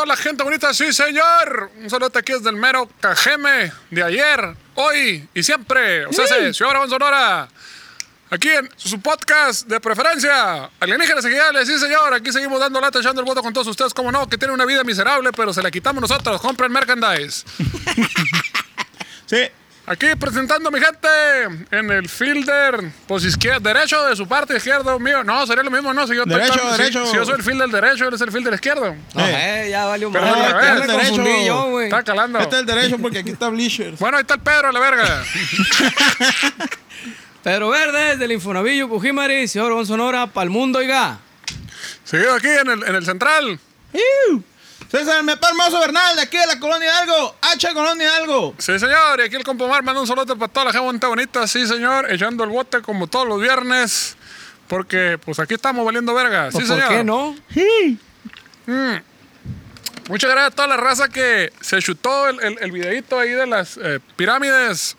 toda la gente bonita. Sí, señor. Un saludo aquí desde el mero Cajeme de ayer, hoy y siempre. O sea, sí. Ciudad Obregón, Sonora. Aquí en su podcast de preferencia, Alienígenas Ejidales, sí señor, aquí seguimos dando lata, echando el voto con todos ustedes, como no, que tienen una vida miserable, pero se la quitamos nosotros, compren merchandise. Sí. Aquí presentando a mi gente en el fielder, pues izquierda, derecho de su parte, izquierdo mío. No, sería lo mismo, ¿no? Si yo estoy Derecho, si- derecho. Si, yo soy el fielder derecho, él es el fielder izquierdo. No, Eh. eh, ya valió Pero madre. no, Ya el me derecho. confundí yo, güey. Está calando. Este es el derecho porque aquí está Bleachers. Bueno, ahí está el Pedro, la verga. Pero verde desde el Infonavillo, Pujimari, Obregón, Sonora, pa'l mundo, oiga. Seguido aquí en el, en el central. ¡Iu! César Mepa Hermoso Bernal, de aquí de la Colonia Hidalgo. H Colonia Hidalgo. Sí, señor. Y aquí el compa Omar manda un saludo para toda la gente bonita. Sí, señor. Echando el bote como todos los viernes. Porque, pues aquí estamos valiendo verga. Pues, sí, ¿Por señor. qué no? Muchas gracias a toda la raza que se chutó el, el, el videíto ahí de las eh, pirámides.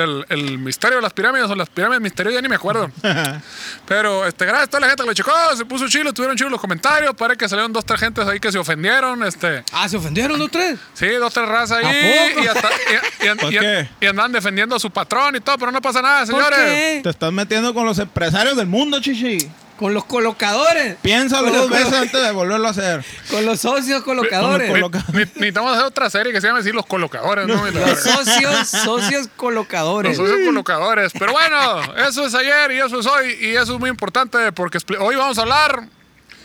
El, el misterio de las pirámides o las pirámides misteriosas, ya ni me acuerdo. Pero este, gracias a toda la gente que lo checó, se puso chilo, tuvieron chilos los comentarios. Parece que salieron dos, tres gentes ahí que se ofendieron. Este, Ah, ¿se ofendieron los tres? sí, dos, tres razas ahí. ¿A poco? Y, hasta- y- y- ¿Por y- qué? y andan defendiendo a su patrón y todo, pero no pasa nada, ¿Por señores. qué? Te estás metiendo con los empresarios del mundo, chichi. Con los colocadores. Piénsalo dos los- veces antes de volverlo a hacer. Con los socios colocadores. Con los coloca- Ne- Necesitamos hacer otra serie que se llama así Los Colocadores, ¿no? Los socios, socios colocadores. Los socios colocadores. Pero bueno, eso es ayer y eso es hoy. Y eso es muy importante porque hoy vamos a hablar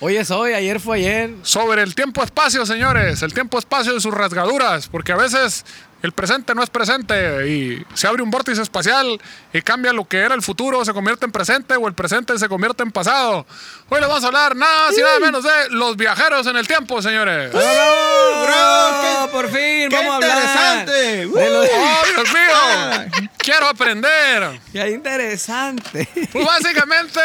Hoy es hoy, ayer fue ayer. sobre el tiempo-espacio, señores. El tiempo-espacio y sus rasgaduras. Porque a veces el presente no es presente y se abre un vórtice espacial y cambia lo que era el futuro, se convierte en presente o el presente se convierte en pasado. Hoy les vamos a hablar nada más y nada menos de los viajeros en el tiempo, señores. ¡Bravo! ¡Oh, ¡Qué- por fin! qué vamos a hablar. interesante! Los- ¡Oh, Dios mío! ¡Quiero aprender! ¡Qué interesante! Pues básicamente,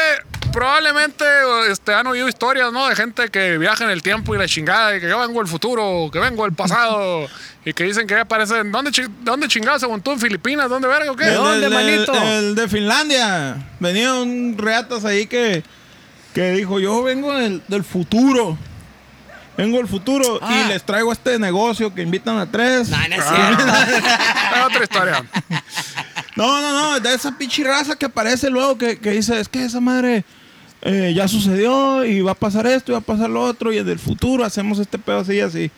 probablemente este, han oído historias, ¿no? De gente que viaja en el tiempo y la chingada, y que yo vengo del futuro, que vengo del pasado, y que dicen que ya aparecen. ¿Dónde, chi- dónde chingados según tú? ¿En Filipinas? ¿Dónde verga o qué? ¿De dónde, el, manito? El, de Finlandia. Venía un reatas ahí que, que dijo, yo vengo del, del futuro. Vengo del futuro Ah. y les traigo este negocio que invitan a tres. No, no es Ah, cierto. es otra historia. No, no, no, de esa pinche raza que aparece luego que, que dice, es que esa madre eh, ya sucedió y va a pasar esto y va a pasar lo otro y en el futuro hacemos este pedo así y así.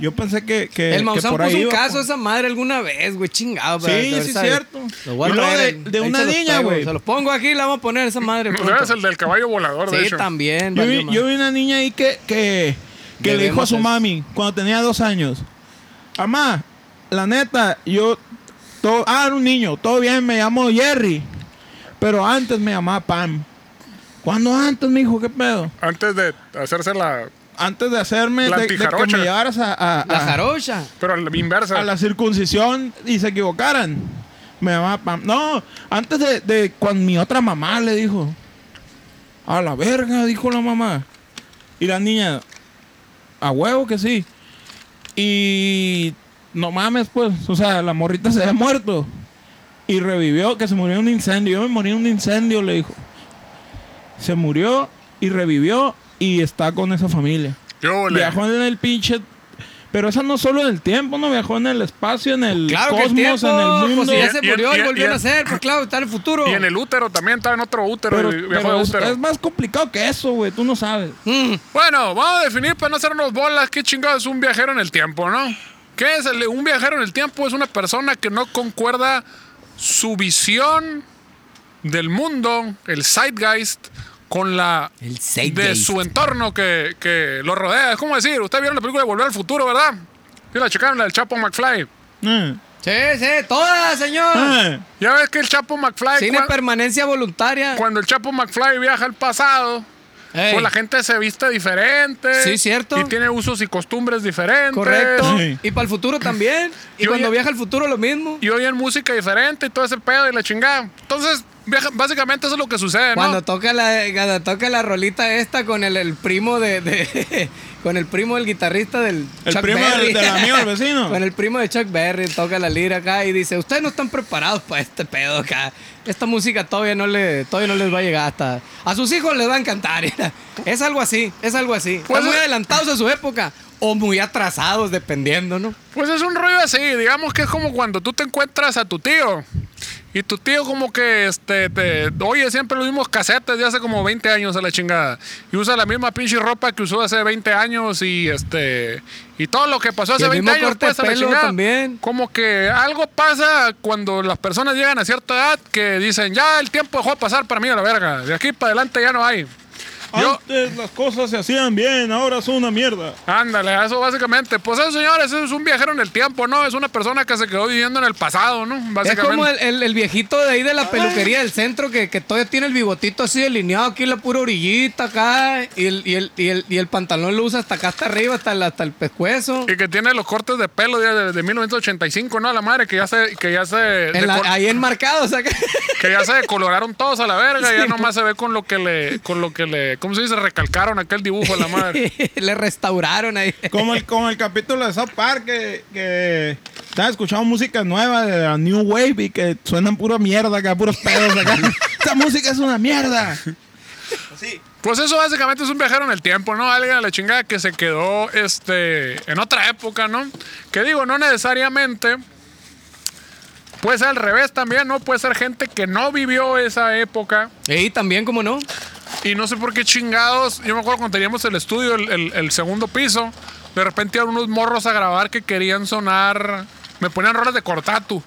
Yo pensé que, que, El Maussan puso ahí un iba, caso a esa madre alguna vez, güey, chingado. Sí, sí, esa- cierto. Lo voy a Y luego traer, de- una los niña, güey. Se los pongo aquí y la vamos a poner esa madre. Pronto. eres el del caballo volador, de Sí, hecho. también. Yo vi, yo vi una niña ahí que, que, que le dijo a su eso. mami cuando tenía dos años, Amá, la neta, yo, todo, ah, era un niño, todo bien, me llamo Jerry, pero antes me llamaba Pam. ¿Cuándo antes, mijo? ¿Qué pedo? Antes de hacerse la. Antes de hacerme, La de, de que antijarocha. me llevaras a, a- La a- jarocha. Pero a la inversa. a la circuncisión y se equivocaran. Me Pam. No, antes de, de cuando mi otra mamá le dijo. A la verga, dijo la mamá. Y la niña, a huevo que sí. Y no mames, pues. O sea, la morrita se había muerto. Y revivió, que se murió en un incendio. Yo me morí en un incendio, le dijo. Se murió y revivió y está con esa familia. Viajó en el pinche. Pero esa no solo en el tiempo, no viajó en el espacio, en el Claro que el cosmos, tiempo, en el mundo. pues si ya Y- se y- murió y, y- volvió y- a nacer, pues claro, está en el futuro. Y en el útero también estaba en otro útero pero y viajó pero de es, útero. es más complicado que eso, güey. Tú no sabes. Mm, Bueno, vamos a definir para no hacernos bolas qué chingado es un viajero en el tiempo, ¿no? ¿Qué es el- un viajero en el tiempo? Es una persona que no concuerda su visión del mundo, el zeitgeist, con la El de zeitgeist. su entorno que, que lo rodea. Es como decir, ustedes vieron la película de Volver al Futuro, ¿verdad? Sí, la checaron, la del Chapo McFly. Eh. Sí, sí, todas, señor. Eh. Ya ves que el Chapo McFly, cua- permanencia voluntaria. cuando el Chapo McFly viaja al pasado, Ey. pues la gente se viste diferente. Sí, cierto. Y tiene usos y costumbres diferentes. Correcto. Sí. Y para el futuro también. Y cuando viaja al futuro lo mismo. y oyen música diferente y todo ese pedo y la chingada. Entonces, Básicamente eso es lo que sucede, ¿no? Cuando toca la, cuando toca la rolita esta con el, el primo de, de- con el primo del guitarrista del El Chuck primo Berry. del- del amigo del vecino. con el primo de Chuck Berry toca la lira acá y dice, ustedes no están preparados para este pedo acá. Esta música todavía no le, todavía no les va a llegar hasta. A sus hijos les va a encantar. Es algo así, es algo así. Pues, están muy adelantados a su época. O muy atrasados, dependiendo, ¿no? Pues es un rollo así, digamos que es como cuando tú te encuentras a tu tío y tu tío como que este te oye siempre los mismos casetes de hace como 20 años a la chingada y usa la misma pinche ropa que usó hace 20 años y este y todo lo que pasó hace el 20 mismo años pues a la chingada. también. Como que algo pasa cuando las personas llegan a cierta edad que dicen, "Ya el tiempo dejó de pasar para mí a la verga, de aquí para adelante ya no hay." Yo, Antes las cosas se hacían bien, ahora son una mierda. Ándale, eso básicamente. Pues eso, señores, eso es un viajero en el tiempo, ¿no? Es una persona que se quedó viviendo en el pasado, ¿no? Es Básicamente. como el, el- el viejito de ahí de la peluquería del centro que, que todavía tiene el bigotito así delineado aquí en la pura orillita acá y el, y el, y el, y el pantalón lo usa hasta acá hasta arriba, hasta el, hasta el pescuezo. Y que tiene los cortes de pelo de, de- de 1985, ¿no? La madre, que ya se, que ya se, En la- decol- ahí enmarcado, o sea que- que ya se decoloraron todos a la verga, ya nomás se ve con lo que le, con lo que le, ¿cómo se dice? Recalcaron aquel dibujo a la madre. le restauraron ahí. Como el, como el capítulo de South Park que, que están escuchando música nueva de la New Wave y que suenan pura mierda acá, puros pedos acá. Esta música es una mierda. Pues eso básicamente es un viajero en el tiempo, ¿no? Alguien a la chingada que se quedó este, en otra época, ¿no? Que digo, no necesariamente. Puede ser al revés también, ¿no? Puede ser gente que no vivió esa época. Y también, como no? Y no sé por qué chingados. Yo me acuerdo cuando teníamos el estudio, el, el- el segundo piso. De repente iban unos morros a grabar que querían sonar. Me ponían rolas de cortatu.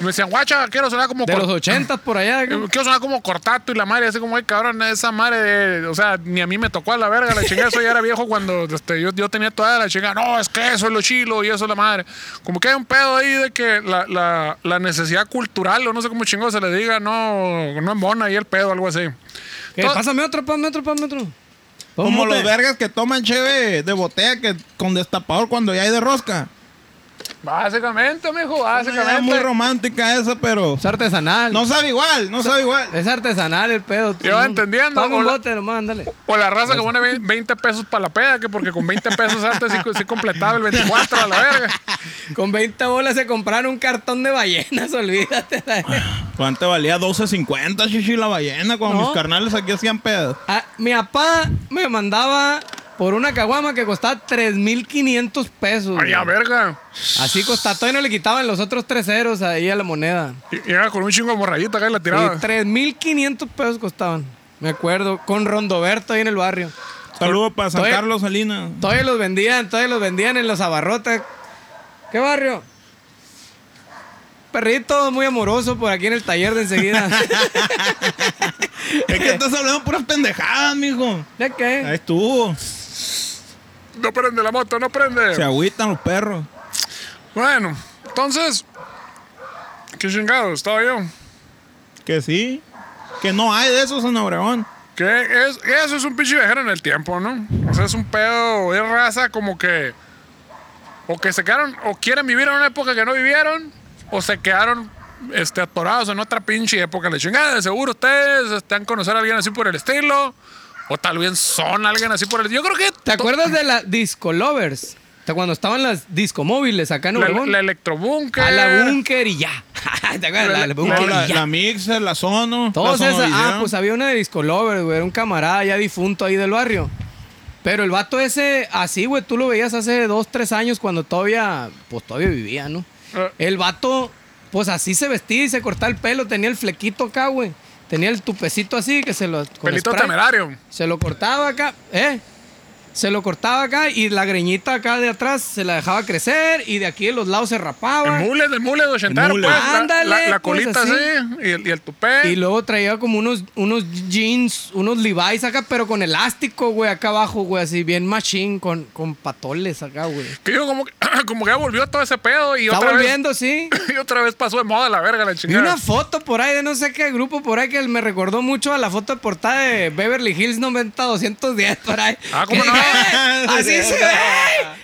Y me decían, guacha, quiero sonar como De los ochentas por allá. eh, Quiero sonar como cortato y la madre, así como, ay, cabrón, esa madre de. O sea, ni a mí me tocó a la verga, la chingada. Eso ya era viejo cuando este, yo, yo tenía toda la chingada. No, es que eso es lo chilo y eso es la madre. Como que hay un pedo ahí de que la, la, la necesidad cultural, o no sé cómo chingo se le diga, no, no embona ahí el pedo, algo así. ¿Qué? To- Pásame otro, pásame otro, pásame otro. Como los vergas que toman cheve de botella que con destapador cuando ya hay de rosca. Básicamente, mijo, Es básicamente. muy romántica esa, pero Es artesanal. no sabe igual, no sabe igual. Es artesanal el pedo. Yo entendiendo, Toma un bote nomás, ándale. O la raza que pone ve- 20 pesos para la peda, que porque con 20 pesos antes sí, sí completaba el 24 a la verga. Con 20 bolas se compraron un cartón de ballenas, olvídate. ¿Cuánto valía? 12.50, chichi, la ballena. Cuando No. mis carnales aquí hacían pedo. Ah, mi papá me mandaba por una caguama que costaba 3.500 pesos. Ay, a güey. verga. Así costaba. Todavía no le quitaban los otros tres ceros ahí a la moneda. Y Llega con un chingo de morrayita acá y la tiraba. Y 3.500 pesos costaban. Me acuerdo. Con Rondoberto ahí en el barrio. Saludos para San Todavía- Carlos Salinas. Todavía los vendían, todavía los vendían en los abarrotes. ¿Qué barrio? Perrito muy amoroso por aquí en el taller de enseguida. Es que estás hablando puras pendejadas, mijo. ¿De Ahí qué? estuvo. No prende la moto, no prende. Se agüitan los perros. Bueno, entonces. ¿Qué chingado? Estaba yo. Que sí. Que no hay de esos en Obregón. Que es, eso es un pinche viajero en el tiempo, ¿no? O sea, es un pedo, es raza como que. O que se quedaron, o quieren vivir en una época que no vivieron, o se quedaron este, atorados en otra pinche época. Le chingada, de seguro ustedes están conocer a alguien así por el estilo, o tal vez son alguien así por el Yo creo que. ¿Te acuerdas de la Disco Lovers? Cuando estaban las disco móviles acá en La, Obregón. la electrobúnker. a la Bunker y ya. ¿Te acuerdas? La, la La- Bunker No, la, y ya. la Mixer, la Sono. Todos la esas. Ah, pues había una de Disco Lovers, güey. Era un camarada ya difunto ahí del barrio. Pero el vato ese, así, güey, tú lo veías hace dos, tres años cuando todavía, pues todavía vivía, ¿no? Ah. El vato, pues así se vestía y se cortaba el pelo, tenía el flequito acá, güey. Tenía el tupecito así que se lo... con Pelito spray. temerario. Se lo cortaba acá, ¿eh? Se lo cortaba acá y la greñita acá de atrás se la dejaba crecer y de aquí de los lados se rapaba. El mule, el mule de ochentero, mule. pues. la- Ándale, la, la pues, colita así. así, y el, y el tupé. Y luego traía como unos, unos jeans, unos Levi's acá, pero con elástico, güey, acá abajo, güey, así bien machine, con, con patoles acá, güey. Que yo como, que- como que ya volvió todo ese pedo y Está otra volviendo, sí. vez. Y otra vez pasó de moda la verga, la chingada. una foto por ahí de no sé qué grupo por ahí que me recordó mucho a la foto de portada de Beverly Hills 90-210 por ahí. Ah, ¿cómo no? Así se ve.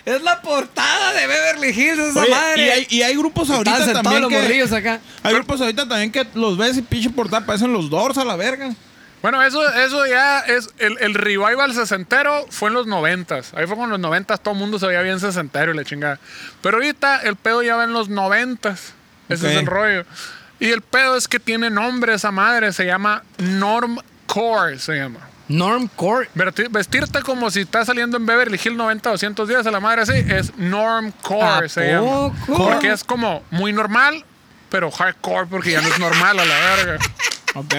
Es la portada de Beverly Hills, esa Oye, madre. y, hay, y hay grupos ahorita también los que... morrillos acá. Hay grupos ahorita también que los ves y pinche portada parecen los Doors a la verga. Bueno, eso, eso ya es. El, el revival sesentero fue en los noventas. Ahí fue con los noventas, todo el mundo se veía bien sesentero y la chingada. Pero ahorita el pedo ya va en los noventas. Ese es el rollo. Y el pedo es que tiene nombre esa madre. Se llama Normcore, se llama. Normcore. Vestirte como si estás saliendo en Beverly Hills 90 200 días a la madre así es normcore ¿A se llama. poco? Porque es como muy normal, pero hardcore porque ya no es normal a la verga. Ok.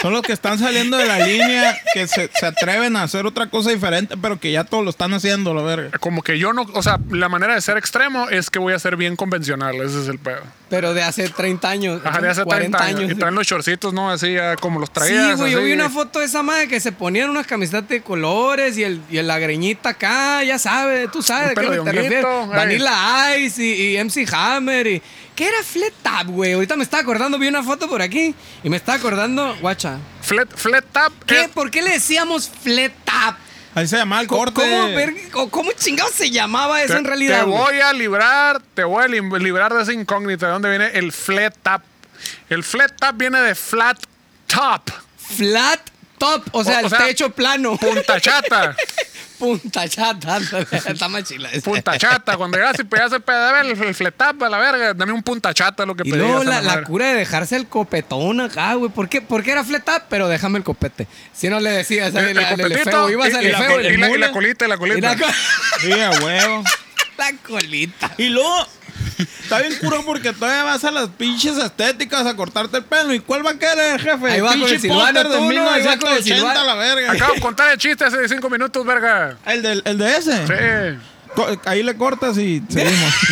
Son los que están saliendo de la línea, que se, se atreven a hacer otra cosa diferente, pero que ya todos lo están haciendo, la verga. Como que yo no, o sea, la manera de ser extremo es que voy a ser bien convencional, ese es el pedo. Pero de hace 30 años. Ajá, de hace 30 años. Y sí. traen los shortcitos, ¿no? Así ya como los Sí, traías. güey, yo vi una foto de esa madre que se ponían unas camisetas de colores y, el, y la greñita acá, ya sabes, tú sabes de qué te de refieres. ey. Vanilla Ice y, y MC Hammer y... ¿Qué era Flat Tap, güey? Ahorita me estaba acordando, vi una foto por aquí y me estaba acordando, guacha. Flat, flat tap. ¿Qué? ¿Por qué le decíamos Flat Tap? Ahí se llama el ¿Cómo, corte. cómo, cómo chingado se llamaba eso te, en realidad? te voy a librar, te voy a librar de esa incógnita. ¿De dónde viene el flat tap? El flat tap viene de flat top. Flat Top, o sea, O- o el sea, techo plano. Punta chata. Punta chata. Está más chila. esa. punta chata. Cuando llegas y pedías el PDB, el, el flat tap a la verga. Dame un punta chata lo que Y pedías. luego a la, cura de dejarse el copetón acá, güey. ¿Por qué? Porque era flat tap, pero déjame el copete. Si no le decías El, al el copetito feo, ibas y- al y, la, feo y, la, y colita, y la y colita. la, co- Sí, huevo. la colita. Y luego, está bien curo porque todavía vas a las pinches estéticas a cortarte el pelo. ¿Y cuál va a querer, jefe? Ahí va con el Silvano, póster de tú, ¿no? Ahí va con el 1980 a la verga. Acabo de contar el chiste hace cinco minutos, verga. ¿El, del, ¿El de ese? Sí. Co- Ahí le cortas y seguimos.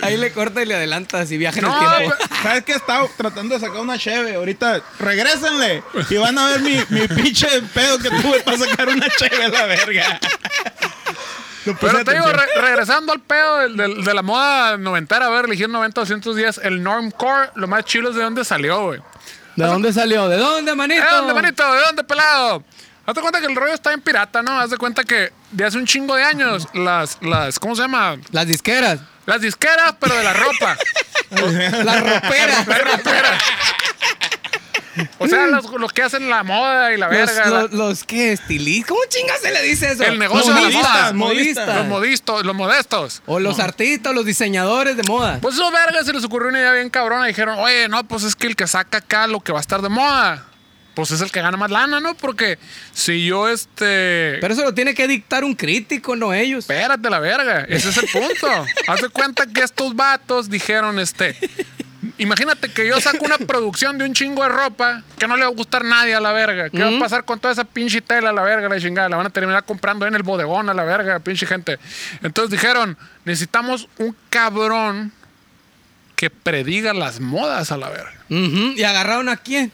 Ahí le corta y le adelantas y viaja en No, el tiempo. ¿Sabes qué? Estaba tratando de sacar una cheve. Ahorita, regrésenle. Y van a ver mi, mi pinche pedo que tuve para sacar una cheve a la verga. No Pero te digo, re- regresando al pedo del- del- de, la moda noventera, a ver, elegir 90, 200 días, el normcore, lo más chilo es de dónde salió, güey. ¿De dónde salió? ¿De dónde, manito? ¿De dónde, manito? ¿De dónde, pelado? Hazte cuenta que el rollo está en pirata, ¿no? Haz de cuenta que de hace un chingo de años, las, las, ¿cómo se llama? Las disqueras. Las disqueras, pero de la ropa. Las roperas. La ropera. O sea, los, los que hacen la moda y la Los, verga. la- los, ¿qué? ¿Estilistas? ¿Cómo chingas se le dice eso? El negocio de la moda. modistas. los modistos, los modestos. O los artistas, los diseñadores de moda. Pues esos vergas se les ocurrió una idea bien cabrona. Dijeron, oye, no, pues es que el que saca acá lo que va a estar de moda, pues es el que gana más lana, ¿no? Porque si yo, este... Pero eso lo tiene que dictar un crítico, no ellos. Espérate la verga, ese es el punto. Haz de cuenta que estos vatos dijeron, este... Imagínate que yo saco una producción de un chingo de ropa que no le va a gustar a nadie a la verga. ¿Qué va a pasar con toda esa pinche tela a la verga, la chingada? La van a terminar comprando en el bodegón a la verga, pinche gente. Entonces dijeron, necesitamos un cabrón que prediga las modas a la verga. ¿Y agarraron a quién?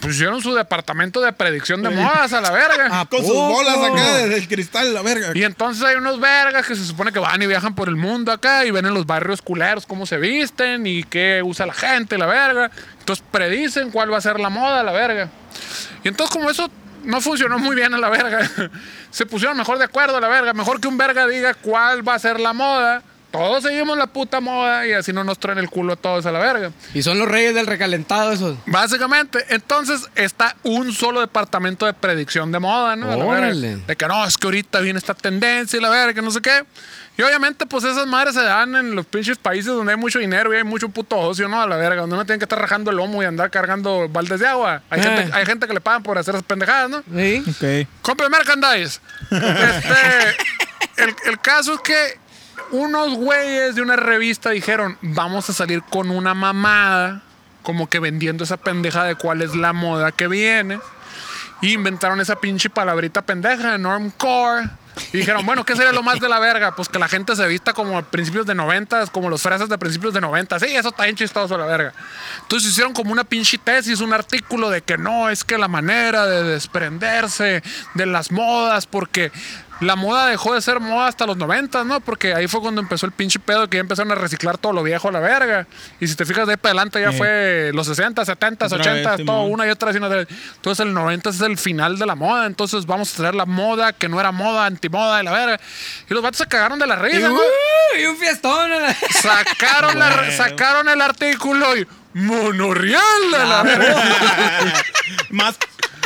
Pusieron su departamento de predicción de modas a la verga. Con sus poco? bolas acá desde el cristal, la verga. Y entonces hay unos vergas que se supone que van y viajan por el mundo acá y ven en los barrios culeros cómo se visten y qué usa la gente, la verga. Entonces predicen cuál va a ser la moda, la verga. Y entonces como eso no funcionó muy bien a la verga, se pusieron mejor de acuerdo a la verga. Mejor que un verga diga cuál va a ser la moda. Todos seguimos la puta moda y así no nos traen el culo a todos a la verga. Y son los reyes del recalentado esos. Básicamente, entonces está un solo departamento de predicción de moda, ¿no? A la verga. Órale. De que no, es que ahorita viene esta tendencia y la verga, que no sé qué. Y obviamente, pues esas madres se dan en los pinches países donde hay mucho dinero y hay mucho puto ocio, ¿no? A la verga, donde uno tiene que estar rajando el lomo y andar cargando baldes de agua. Hay, Eh. gente, hay gente que le pagan por hacer esas pendejadas, ¿no? ¿Sí? Ok. Compre merchandise. Este, el, el caso es que unos güeyes de una revista dijeron, vamos a salir con una mamada, como que vendiendo esa pendeja de cuál es la moda que viene. Y inventaron esa pinche palabrita pendeja, normcore. Y dijeron, bueno, ¿qué sería lo más de la verga? Pues que la gente se vista como a principios de 90, como los fresas de principios de 90. Sí, eso está bien chistoso, la verga. Entonces hicieron como una pinche tesis, un artículo de que no, es que la manera de desprenderse de las modas, porque la moda dejó de ser moda hasta los 90, ¿no? Porque ahí fue cuando empezó el pinche pedo que ya empezaron a reciclar todo lo viejo a la verga. Y si te fijas de ahí para adelante ya fue los 60, 70, Otra 80, vez, todo una y otra. y otra vez. Entonces el 90 es el final de la moda. Entonces vamos a traer la moda que no era moda, antimoda y la verga. Y los vatos se cagaron de la Y, risa, uh, y un fiestón. a la- Sacaron, la- sacaron el artículo y monorrial a la verga. Más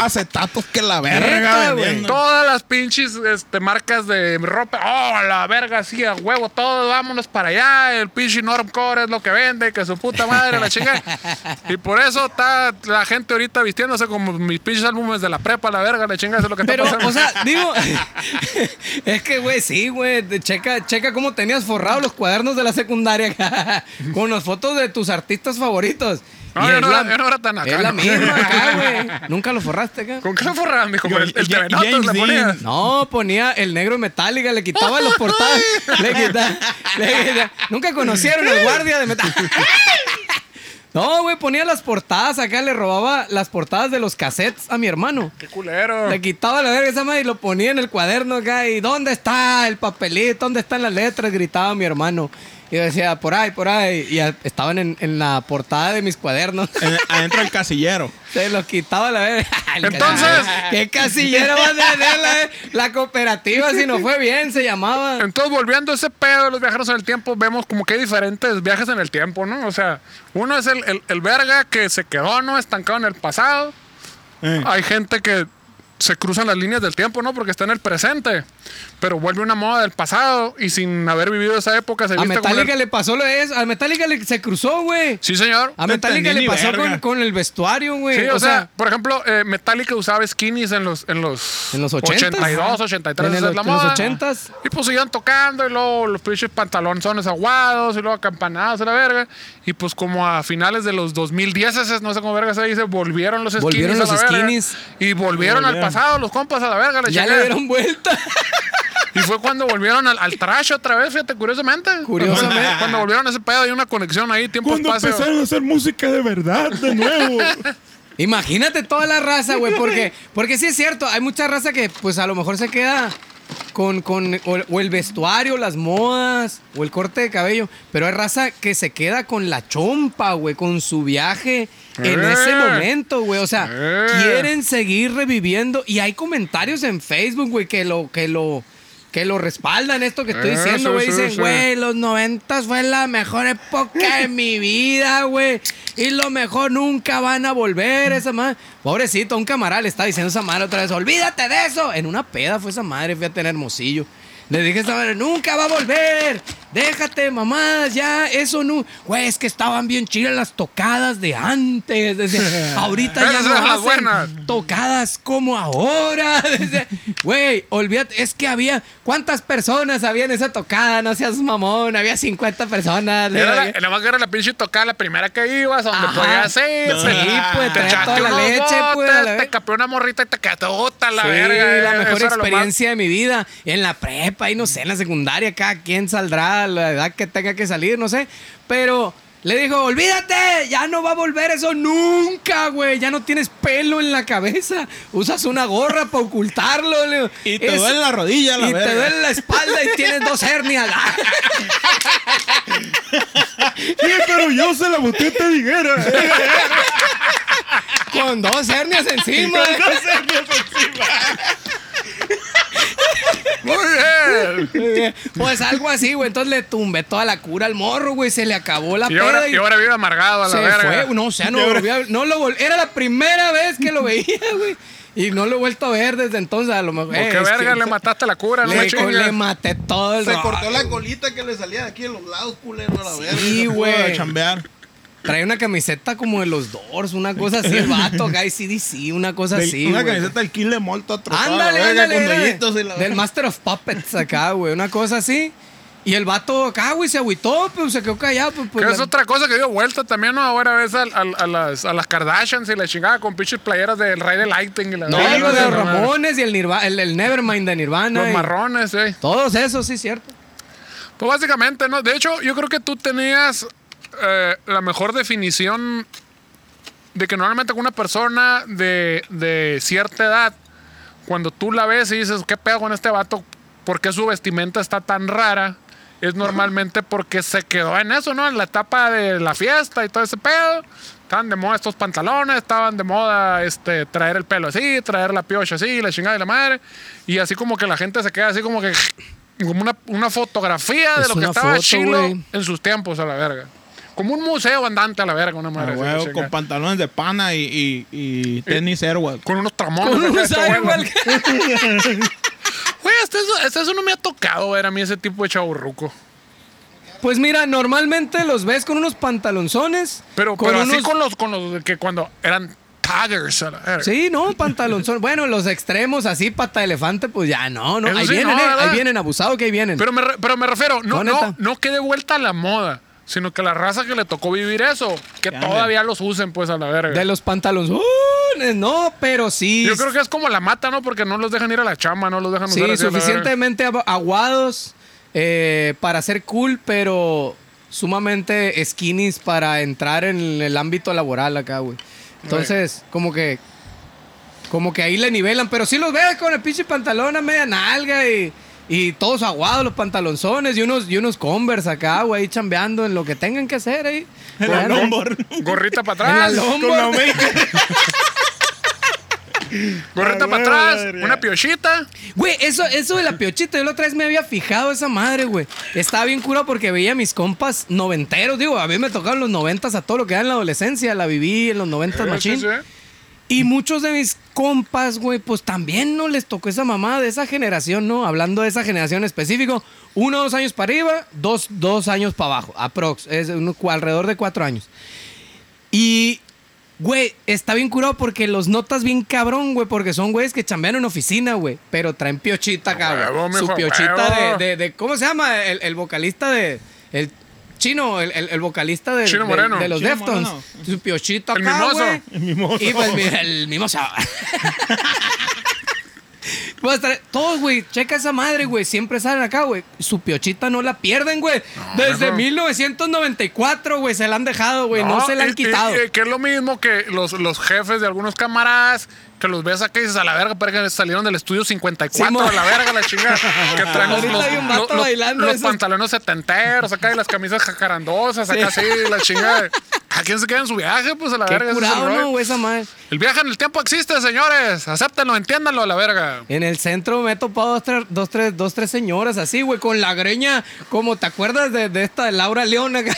acetatos que la verga. güey. vendiendo. Todas las pinches este, marcas de ropa, oh, la verga, sí, a huevo, todos vámonos para allá. El pinche Normcore es lo que vende, que su puta madre, la chinga. Y por eso está la gente ahorita vistiéndose como mis pinches álbumes de la prepa, la verga, la chinga, eso es lo que Pero, está pasando. o sea, digo, es que, güey, sí, güey, checa, checa cómo tenías forrados los cuadernos de la secundaria con las fotos de tus artistas favoritos. No, yo no la- era- yo no era tan acá, Es la misma acá, güey. Nunca lo forraste acá. ¿Con qué lo forraron, mijo? Con el, el James le ponías. No, ponía el negro metálica, le quitaba las portadas. le quitaba, le quitaba. Nunca conocieron al guardia de metal. No, güey, ponía las portadas acá, le robaba las portadas de los cassettes a mi hermano. Qué culero. Le quitaba la verga esa madre y lo ponía en el cuaderno acá. ¿Y dónde está el papelito? ¿Dónde están las letras? Gritaba mi hermano. Y yo decía, por ahí, por ahí. Y a- estaban en, en la portada de mis cuadernos. En- adentro del casillero. Se los quitaba la. El Entonces- casillero. ¿Qué casillero va a tener la, la cooperativa si no fue bien? Se llamaba. Entonces, volviendo a ese pedo de los viajeros en el tiempo, vemos como que hay diferentes viajes en el tiempo, ¿no? O sea, uno es el, el, el verga que se quedó, ¿no? Estancado en el pasado. Eh. Hay gente que se cruzan las líneas del tiempo, ¿no? Porque está en el presente. Pero vuelve una moda del pasado y sin haber vivido esa época se A viste como... Metallica el- le pasó lo de eso. A Metallica le, se cruzó, güey. Sí, señor. A Metallica le pasó con, con el vestuario, güey. Sí, o, sea, por ejemplo, eh, Metallica usaba skinnies en los, en los, En los 80s. 82, 83, En el esa es la en los moda. 80s. Y pues seguían tocando y luego los pinches pantalonzones aguados y luego acampanados y la verga. Y pues como a finales de los 2010, ese, no sé cómo verga se dice, volvieron los skinnies Volvieron a la los verga. Y volvieron al pasado los compas a la verga. la ya le dieron vuelta. Y fue cuando volvieron al, al trash otra vez, fíjate, curiosamente. Curiosamente. Cuando, cuando volvieron a ese pedo hay una conexión ahí, tiempo, Cuando espacio. empezaron a hacer música de verdad de nuevo. Imagínate toda la raza, güey, porque, porque sí es cierto, hay mucha raza que pues a lo mejor se queda con, con o, o el vestuario, las modas, o el corte de cabello, pero hay raza que se queda con la chompa, güey, con su viaje en Eh. ese momento, güey, o sea, Eh. quieren seguir reviviendo y hay comentarios en Facebook, güey, que lo, que lo... Que lo respaldan esto que estoy Eh, diciendo, güey. sí, Dicen, sí. güey, los noventas fue la mejor época de mi vida, güey. Y lo mejor nunca van a volver esa madre. Pobrecito, un camarada le está diciendo a esa madre otra vez, olvídate de eso. En una peda fue esa madre, fui a tener hermosillo. Le dije a esa madre, nunca va a volver. Déjate, mamadas, ya, eso no. Güey, es que estaban bien chidas las tocadas de antes. Ahorita ya no hacen buenas. tocadas como ahora. Güey, olvídate, es que había. ¿Cuántas personas había en esa tocada? No seas mamón, había 50 personas. Era la, más que era la pinche tocada, la primera que ibas, a donde Ajá. podías ir. Sí, te- pues, te traía toda la leche, pues, botes, la te capeó una morrita y te quedaste la Sí, verga. la mejor más- experiencia de mi vida. En la prepa, y no sé, en la secundaria, cada quien saldrá a la edad que tenga que salir, no sé. Pero le dijo, olvídate, ya no va a volver eso nunca, güey. Ya no tienes pelo en la cabeza. Usas una gorra para ocultarlo. Y te Eso- duele la rodilla, la Y te duele la espalda y tienes dos hernias. Sí, pero yo se la boté a Tediguera. Con dos hernias encima. Muy bien. Pues algo así, güey. Entonces le tumbé toda la cura al morro, güey. Se le acabó la Y peda. ahora, y- y ahora vive amargado a la se verga. fue, no, o sea, no, volví a- no lo vol- era la primera vez que lo veía, güey. Y no lo he vuelto a ver desde entonces, a lo mejor. ¿Por eh, qué verga que- le mataste la cura? No me le, maté todo el Se rollo. cortó la colita que le salía de aquí en los lados, culero, a la verga. Sí, A güey. chambear. Trae una camiseta como de los Doors, una cosa así, el vato, acá, y CDC, una cosa Del- así, una güey. camiseta del Kill de Molto. Ándale, ándale, con ándale. rollitos y la Del. Master of Puppets acá, güey, una cosa así. Y el vato acá, güey, se agüitó, pues se quedó callado, pues. pues Que es la- otra cosa que dio vuelta también, ¿no? Ahora ves a, a- a las, a las Kardashians y la chingada con pinches playeras del Rey de Lighting y la No, de los. Ramones y el, Nirva- el, el Nevermind de Nirvana. Los y- marrones, sí. Todos esos, sí, cierto. Pues básicamente, ¿no? De hecho, yo creo que tú tenías eh, la mejor definición de que normalmente una persona de, de cierta edad, cuando tú la ves y dices, ¿qué pedo con este vato? por qué su vestimenta está tan rara, es normalmente porque se quedó en eso, ¿no? En la etapa de la fiesta y todo ese pedo. Estaban de moda estos pantalones, estaban de moda este, traer el pelo así, traer la piocha así, la chingada de la madre. Y así como que la gente se queda así como que. Como una, una fotografía de Es lo que estaba foto, chilo en sus tiempos a la verga. Como un museo andante a la verga, una Ah, madre. la con pantalones de pana y, y, y tenis Airwalk. Con unos tramones. Con unos este güey, Airwalk. Güey, hasta eso, hasta eso no me ha tocado ver a mí ese tipo de chaburruco. Pues mira, normalmente los ves con unos pantalonzones. Pero, con pero así con los, con los que cuando eran taggers a la verga. Sí, no, pantalonzones. Bueno, los extremos así, pata de elefante, pues ya no, no. Eso Ahí sí, vienen, no, eh, ahí vienen, abusado que ahí vienen. Pero me, re- pero me refiero, no, No, no, no que de vuelta a la moda, sino que la raza que le tocó vivir eso, que todavía los usen pues a la verga. de los pantalonzones, no, pero sí. Yo creo que es como la mata, ¿no? Porque no los dejan ir a la chamba, no los dejan Sí, usar así a la verga. suficientemente agu- aguados eh, para ser cool, pero sumamente skinnies para entrar en el ámbito laboral acá, güey. Entonces, como que como que ahí le nivelan, pero sí los ves con el pinche pantalón a media nalga y, y todos aguados los pantalonzones y unos, y unos Converse acá, güey, ahí chambeando en lo que tengan que hacer ahí. En la longboard. Gorrita para En la atrás. longboard. Con la. Gorrita para atrás. Una piochita. Güey, eso, eso de la piochita, yo la otra vez me había fijado esa madre, güey. Estaba bien curado porque veía a mis compas noventeros. Digo, a mí me tocaron los noventas a todo lo que era en la adolescencia. La viví en los noventas, Sí, machín. sí, sí. Y muchos de mis compas, güey, pues también no les tocó esa mamada de esa generación, ¿no? Hablando de esa generación específico. Uno, dos años para arriba, dos, dos años para abajo. Aprox. Es uno- alrededor de cuatro años. Y, güey, está bien curado porque los notas bien cabrón, güey, porque son güeyes que chambean en oficina, güey, pero traen piochita Huevo, güey. Su piochita de, de, de- ¿Cómo se llama? El, el vocalista de. El chino, el, el- el vocalista de, Chino de- Moreno. de los Chino Deftones. Moreno. Su piochita El acá, mimoso. El mimoso. Y pues el mimoso. Pues, tra- todos, güey, checa esa madre, güey. Siempre salen acá, güey. Su piochita no la pierden, güey. Desde mijo. 1994, güey, se la han dejado, güey. No, se la han y- quitado. y que es lo mismo que los, los jefes de algunos camaradas que los ves acá y dices a la verga, pero que salieron del estudio 54 Simón. a la verga, la chingada. Que traen los, los, los- los- pantalones setenteros acá y las camisas jacarandosas acá así, la chingada. ¿A quién se queda en su viaje? Pues a la Qué verga. ese es el curado. ¿no? Esa madre. El viaje en el tiempo existe, señores. Acéptenlo, entiéndanlo a la verga. En el centro me he topado dos, tres, dos, tres, dos, tres señoras así, güey, con la greña, como te acuerdas de, de esta de Laura León acá.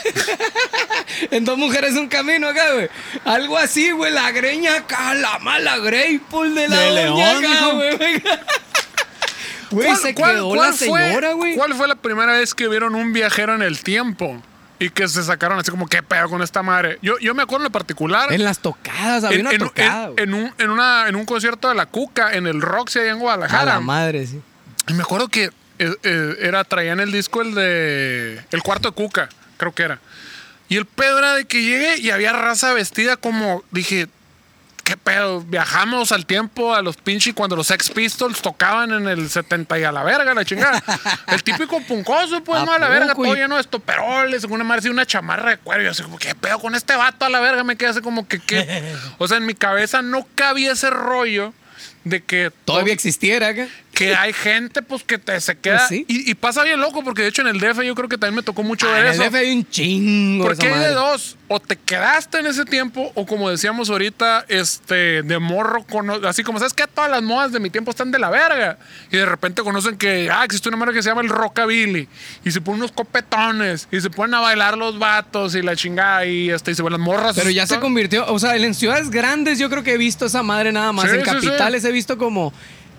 en Dos Mujeres Un Camino acá, güey. Algo así, güey, la greña acá, la mala Greypool de la De doña León, acá, güey. Güey, ¿Cuál- se quedó cuál la fue- señora, güey. ¿Cuál fue la primera vez que vieron un viajero en el tiempo? Y que se sacaron así como, ¿qué pedo con esta madre? Yo, yo me acuerdo en lo particular. En las tocadas, había en, una en- tocada, en- un, en, una, en un concierto de la Cuca, en el Roxy allá en A Guadalajara. la madre, sí. Y me acuerdo que eh, eh, era, traían el disco el de El cuarto de Cuca, creo que era. Y el pedo era de que llegué y había raza vestida como, dije, ¿qué pedo? Viajamos al tiempo a los pinches cuando los Sex Pistols tocaban en el 70 y a la verga, la chingada. El típico puncoso, pues, ¿A no, a la verga, poco? todo Y- lleno de estoperoles, según una madre, así una chamarra de cuero. Y yo así como, ¿qué pedo con este vato a la verga? Me quedé así como que, ¿qué? O sea, en mi cabeza no cabía ese rollo de que Todavía existiera acá. Que hay gente pues que te se queda Pues sí. y, y pasa bien loco porque de hecho en el DF yo creo que también me tocó mucho Ah, ver en el eso DF hay un chingo porque hay de dos o te quedaste en ese tiempo o como decíamos ahorita este de morro cono- así como sabes que todas las modas de mi tiempo están de la verga y de repente conocen que ah existe una madre que se llama el rockabilly y se ponen unos copetones y se ponen a bailar los vatos y la chingada y este y se ven las morras Pero ya se convirtió, o sea, en ciudades grandes yo creo que he visto esa madre nada más. Sí, en sí. capitales he visto como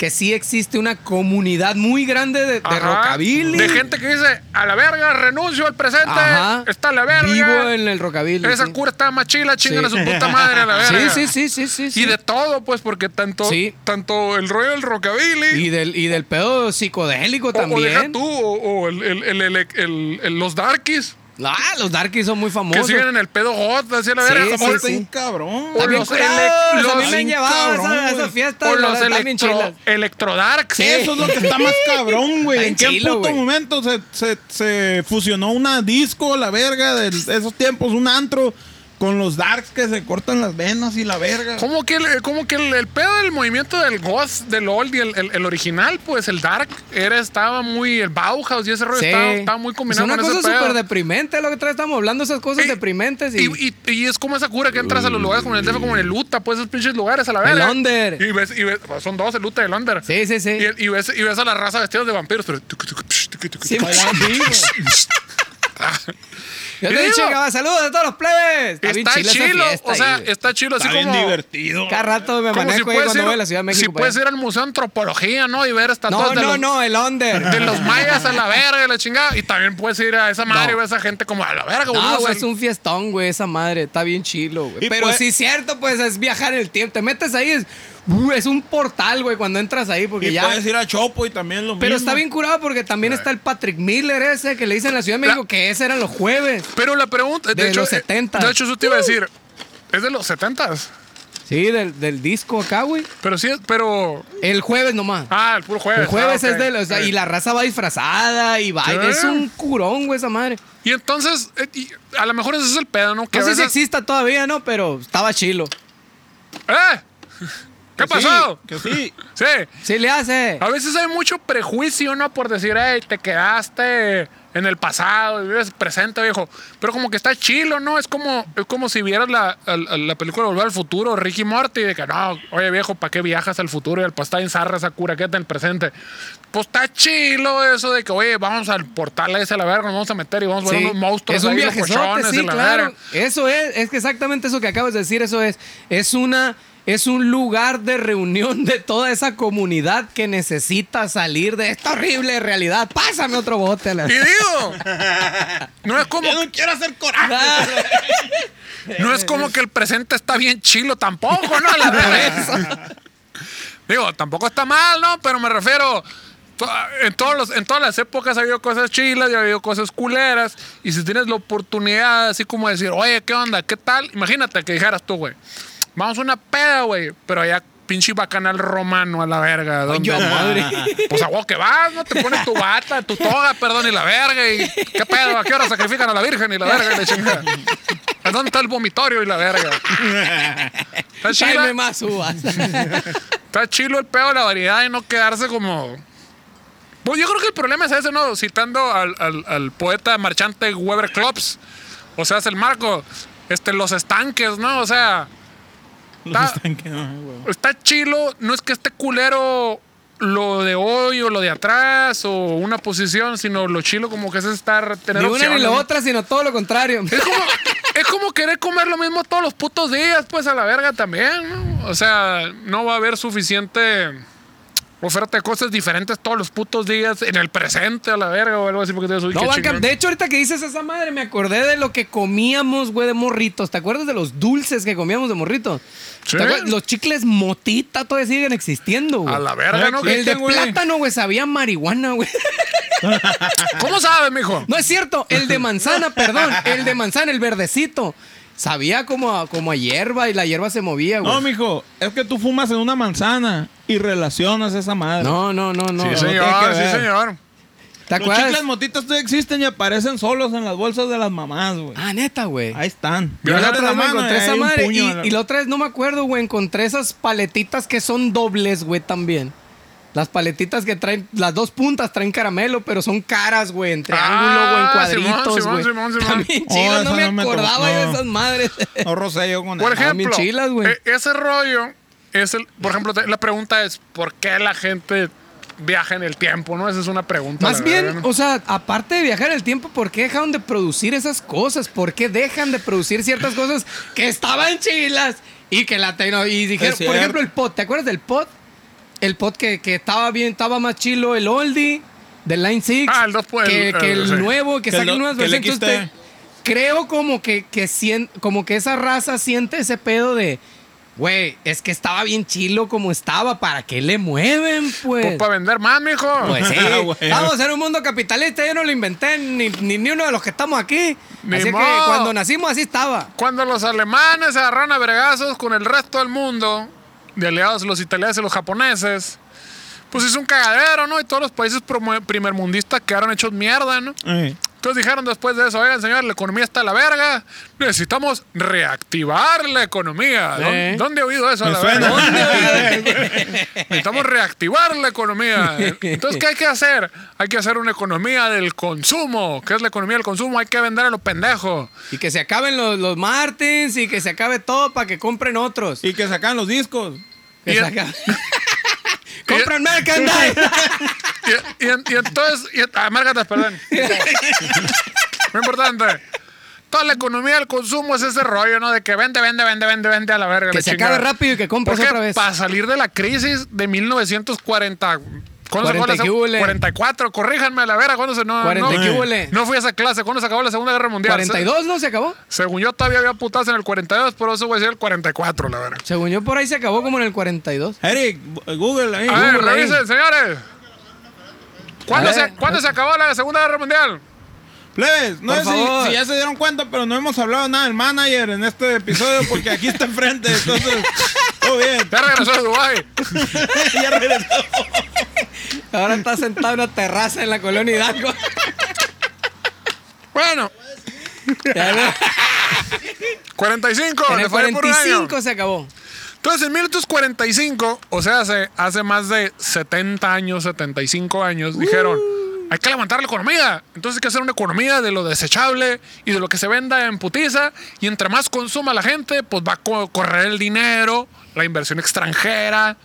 que sí existe una comunidad muy grande de, de rockabilly. De gente que dice, a la verga, renuncio al presente, Ajá. está a la verga. Vivo en el rockabilly. Esa sí. cura está más chila, chingan Sí. a su puta madre a la verga. Sí, sí, sí, sí, sí, sí. Y de todo, pues, porque tanto, Sí. tanto el rollo del rockabilly. Y del, y del pedo psicodélico o, o deja también. tú, o, o el, el- el- el- el- el- los darkies, Ah, los darkies son muy que famosos. siguen en el pedo hot, así a la Sí, verga. sí, cabrón. O los curados, ele- a mí los- me han llevado a cabrón, esa- a güey. esas fiestas. o la los electro, electrodarks. Sí, eso es lo que está más cabrón, güey. ¿En qué chilo, puto momento se, se, se fusionó una disco, la verga de esos tiempos, un antro, Con los darks que se cortan las venas y la verga. Como que, el, como que el, el pedo del movimiento del Ghost, del old y el, el- el original, pues el Dark, era, estaba muy. El Bauhaus y ese rollo Sí. estaba, estaba muy Es combinado una con ese cosa súper deprimente, lo que otra vez estamos hablando, esas cosas Y- deprimentes. Y, Y, y- y es como esa cura que entras a los lugares como en el DF, como en el Uta, pues esos pinches lugares a la El verga. Under. Y ves, y ves- pues, son dos, el Uta y el Under. Sí, sí, sí. Y, y ves, y ves a la raza vestidos de vampiros, pero. Sí. Yo te he dicho digo- que va, saludos a todos los plebes. Está, Está chilo, fiesta o sea, ahí, está chilo así Está bien como. divertido. Cada rato me como manejo ahí puedes cuando ir- voy a la Ciudad de México. Si puedes allá. ir al Museo de Antropología, ¿no? Y ver estatuas No, de no, los, no, el under. de los mayas a la verga y la chingada. Y también puedes ir a esa madre No. y ver a esa gente como a la verga, No, boludo. o güey, es un fiestón, güey, esa madre. Está bien chilo, güey. Pero pues- sí, cierto, pues es viajar en el tiempo. Te metes ahí, es, uh, es un portal, güey, cuando entras ahí, porque Y ya. puedes ir a Chopo y también lo Pero mismo. está bien curado porque también está el Patrick Miller ese que le dicen en la Ciudad de México que ese eran los jueves. Pero la pregunta. De, De hecho, los eh, 70. De hecho, eso te iba a decir. Es de los 70s. Sí, del, del disco acá, güey. Pero sí, pero. El jueves nomás. Ah, el puro jueves. el jueves Ah, es de los. o sea, y la raza va disfrazada y. Sí. Es un curón, güey, esa madre. Y entonces, eh, y a lo mejor ese es el pedo, ¿no? Que No sé si exista todavía, ¿no? Pero estaba chilo. ¡Eh! ¿Qué Que sí, pasó? que sí. Sí. Sí le hace. A veces hay mucho prejuicio, ¿no? Por decir, hey, te quedaste en el pasado y vives presente, viejo. Pero como que está chilo, ¿no? Es como, es como si vieras la, al- la película Volver al Futuro, Ricky Morty, de que no, oye, viejo, ¿para qué viajas al futuro y al pasado en zarra esa cura que en el presente? Pues está chilo eso de que, oye, vamos al portal ese a la verga, nos vamos a meter y vamos a ver Sí. unos monstruos Es un ahí, sí, la claro. verga. Eso es, es que exactamente eso que acabas de decir, eso es. Es una. Es un lugar de reunión de toda esa comunidad que necesita salir de esta horrible realidad. Pásame otro bote. a la- Y digo, no es como Yo no quiero hacer coraje. No es como que el presente está bien chilo tampoco, ¿no? La verga. Digo, tampoco está mal, ¿no? Pero me refiero. En, todos los, en todas las épocas ha habido cosas chilas y ha habido cosas culeras. Y si tienes la oportunidad, así como decir, oye, ¿qué onda? ¿Qué tal? Imagínate que dijeras tú, güey. Vamos a una peda, güey. Pero allá pinche bacanal romano a la verga. ¿dónde? yo, madre. Pues a vos que vas, ¿no? Te pones tu bata, tu toga, perdón, y la verga. Y qué pedo, ¿a qué hora sacrifican a la Virgen y la verga y la chingada? ¿A dónde está el vomitorio y la verga? Está chila- más uvas. Está chilo el pedo de la variedad y no quedarse como. Pues yo creo que el problema es ese, ¿no? Citando al, al- al poeta marchante Weber Klops. O sea, es el marco. Este, los estanques, ¿no? O sea, Está- güey. está chilo. No es que esté culero lo de hoy o lo de atrás o una posición, sino lo chilo como que es estar. Tener Ni una ni la otra, sino todo lo contrario. Es como, es como querer comer lo mismo todos los putos días, pues a la verga también, ¿no? O sea, no va a haber suficiente oferta de cosas diferentes todos los putos días en el presente a la verga o algo así porque te uy, No, Banca, de hecho, ahorita que dices esa madre, me acordé de lo que comíamos, güey, de morritos. ¿Te acuerdas de los dulces que comíamos de morritos? Los chicles motita todavía siguen existiendo, güey. A la verga, ¿no? El El de güey. plátano, güey, sabía marihuana, güey. ¿Cómo sabes, mijo? No es cierto, el de manzana, perdón, el de manzana, el verdecito. Sabía como a, como a hierba y la hierba se movía, güey. No, mijo, es que tú fumas en una manzana y relacionas esa madre. No, no, no, no. sí, señor, sí, señor. ¿Te Los acuerdas? chicles motitas todavía existen y aparecen solos en las bolsas de las mamás, güey. Ah, neta, güey. Ahí están. Yo la otra vez me encontré y esa madre y, en la- y la otra vez no me acuerdo, güey. Encontré esas paletitas que son dobles, güey, también. Las paletitas que traen, las dos puntas traen caramelo, pero son caras, güey, en triángulo o en Ah, cuadritos, Simón, güey. Simón, Simón, Simón. También Oh, chido, no me no me tocó, acordaba yo de esas madres. No rocé yo con Por eso. ejemplo, chilas, eh, ese rollo es el, por ejemplo, la pregunta es ¿por qué la gente viaja en el tiempo? ¿No? Esa es una pregunta. Más bien, verdad, ¿no? o sea, aparte de viajar en el tiempo, ¿por qué dejaron de producir esas cosas? ¿Por qué dejan de producir ciertas cosas que estaban chilas y que la tecno y dijeron, por ejemplo, el pot, ¿te acuerdas del pot? El pot que, que estaba bien, estaba más chilo el oldie del Line 6 Ah, el dos, pues, que, el- que el- sí. nuevo, que Que saquen nuevas versiones. Entonces, XT. te- creo como que, que, sien- como que esa raza siente ese pedo de, güey, es que estaba bien chilo como estaba, ¿para qué le mueven, pues? Pues para vender más, mijo. Pues sí, Ah, güey. estamos en un mundo capitalista, yo no lo inventé, ni, ni, ni uno de los que estamos aquí. Ni así que cuando nacimos así estaba. Cuando los alemanes se agarraron a bregazos con el resto del mundo, de aliados los italianos y los japoneses, pues hizo un cagadero, ¿no? Y todos los países primermundistas quedaron hechos mierda, ¿no? Eh, Entonces dijeron después de eso, oigan, señor, la economía está a la verga. Necesitamos reactivar la economía. ¿Dó- Eh. ¿Dónde he oído eso? a la verga? Necesitamos reactivar la economía. Entonces, ¿qué hay que hacer? Hay que hacer una economía del consumo. ¿Qué es la economía del consumo? Hay que vender a los pendejos. Y que se acaben los, los Martins y que se acabe todo para que compren otros. Y que sacan los discos. Que y- se acabe. Compran merchandise. Y, y- y entonces, y, ah, perdón. Muy importante. Toda la economía del consumo es ese rollo, ¿no? De que vende, vende, vende, vende, vende a la verga. Que la se chingada. acabe rápido y que compres Porque otra vez. Para salir de la crisis de 1940. ¿Cuándo se acabó 40 la y qué seg- hule. 44, corríjanme a la verga. ¿Cuándo se no, 40 y no, no fui a esa clase? ¿Cuándo se acabó la Segunda Guerra Mundial? 42, ¿no? Se acabó. Según yo todavía había putas en el 42, por eso voy a decir el 44, la verga. Según yo, por ahí se acabó como en el 42. Eric, Google ahí. A ver, Google ahí. revisen, señores. ¿Cuándo, A se, ver. ¿Cuándo se acabó la Segunda Guerra Mundial? Plebes, no Por sé si, si ya se dieron cuenta, pero no hemos hablado nada del manager en este episodio porque aquí está enfrente. Entonces, todo bien. Ya regresó de Dubái. ya regresó. Ahora está sentado en una terraza en la colonia Hidalgo. Bueno, Ya no. 45. en le fallé por un año. 45 se acabó. Entonces, en 1945, o sea, hace, hace más de 70 años, 75 años, dijeron, hay que levantar la economía. Entonces hay que hacer una economía de lo desechable y de lo que se venda en putiza. Y entre más consuma la gente, pues va a co- correr el dinero, la inversión extranjera.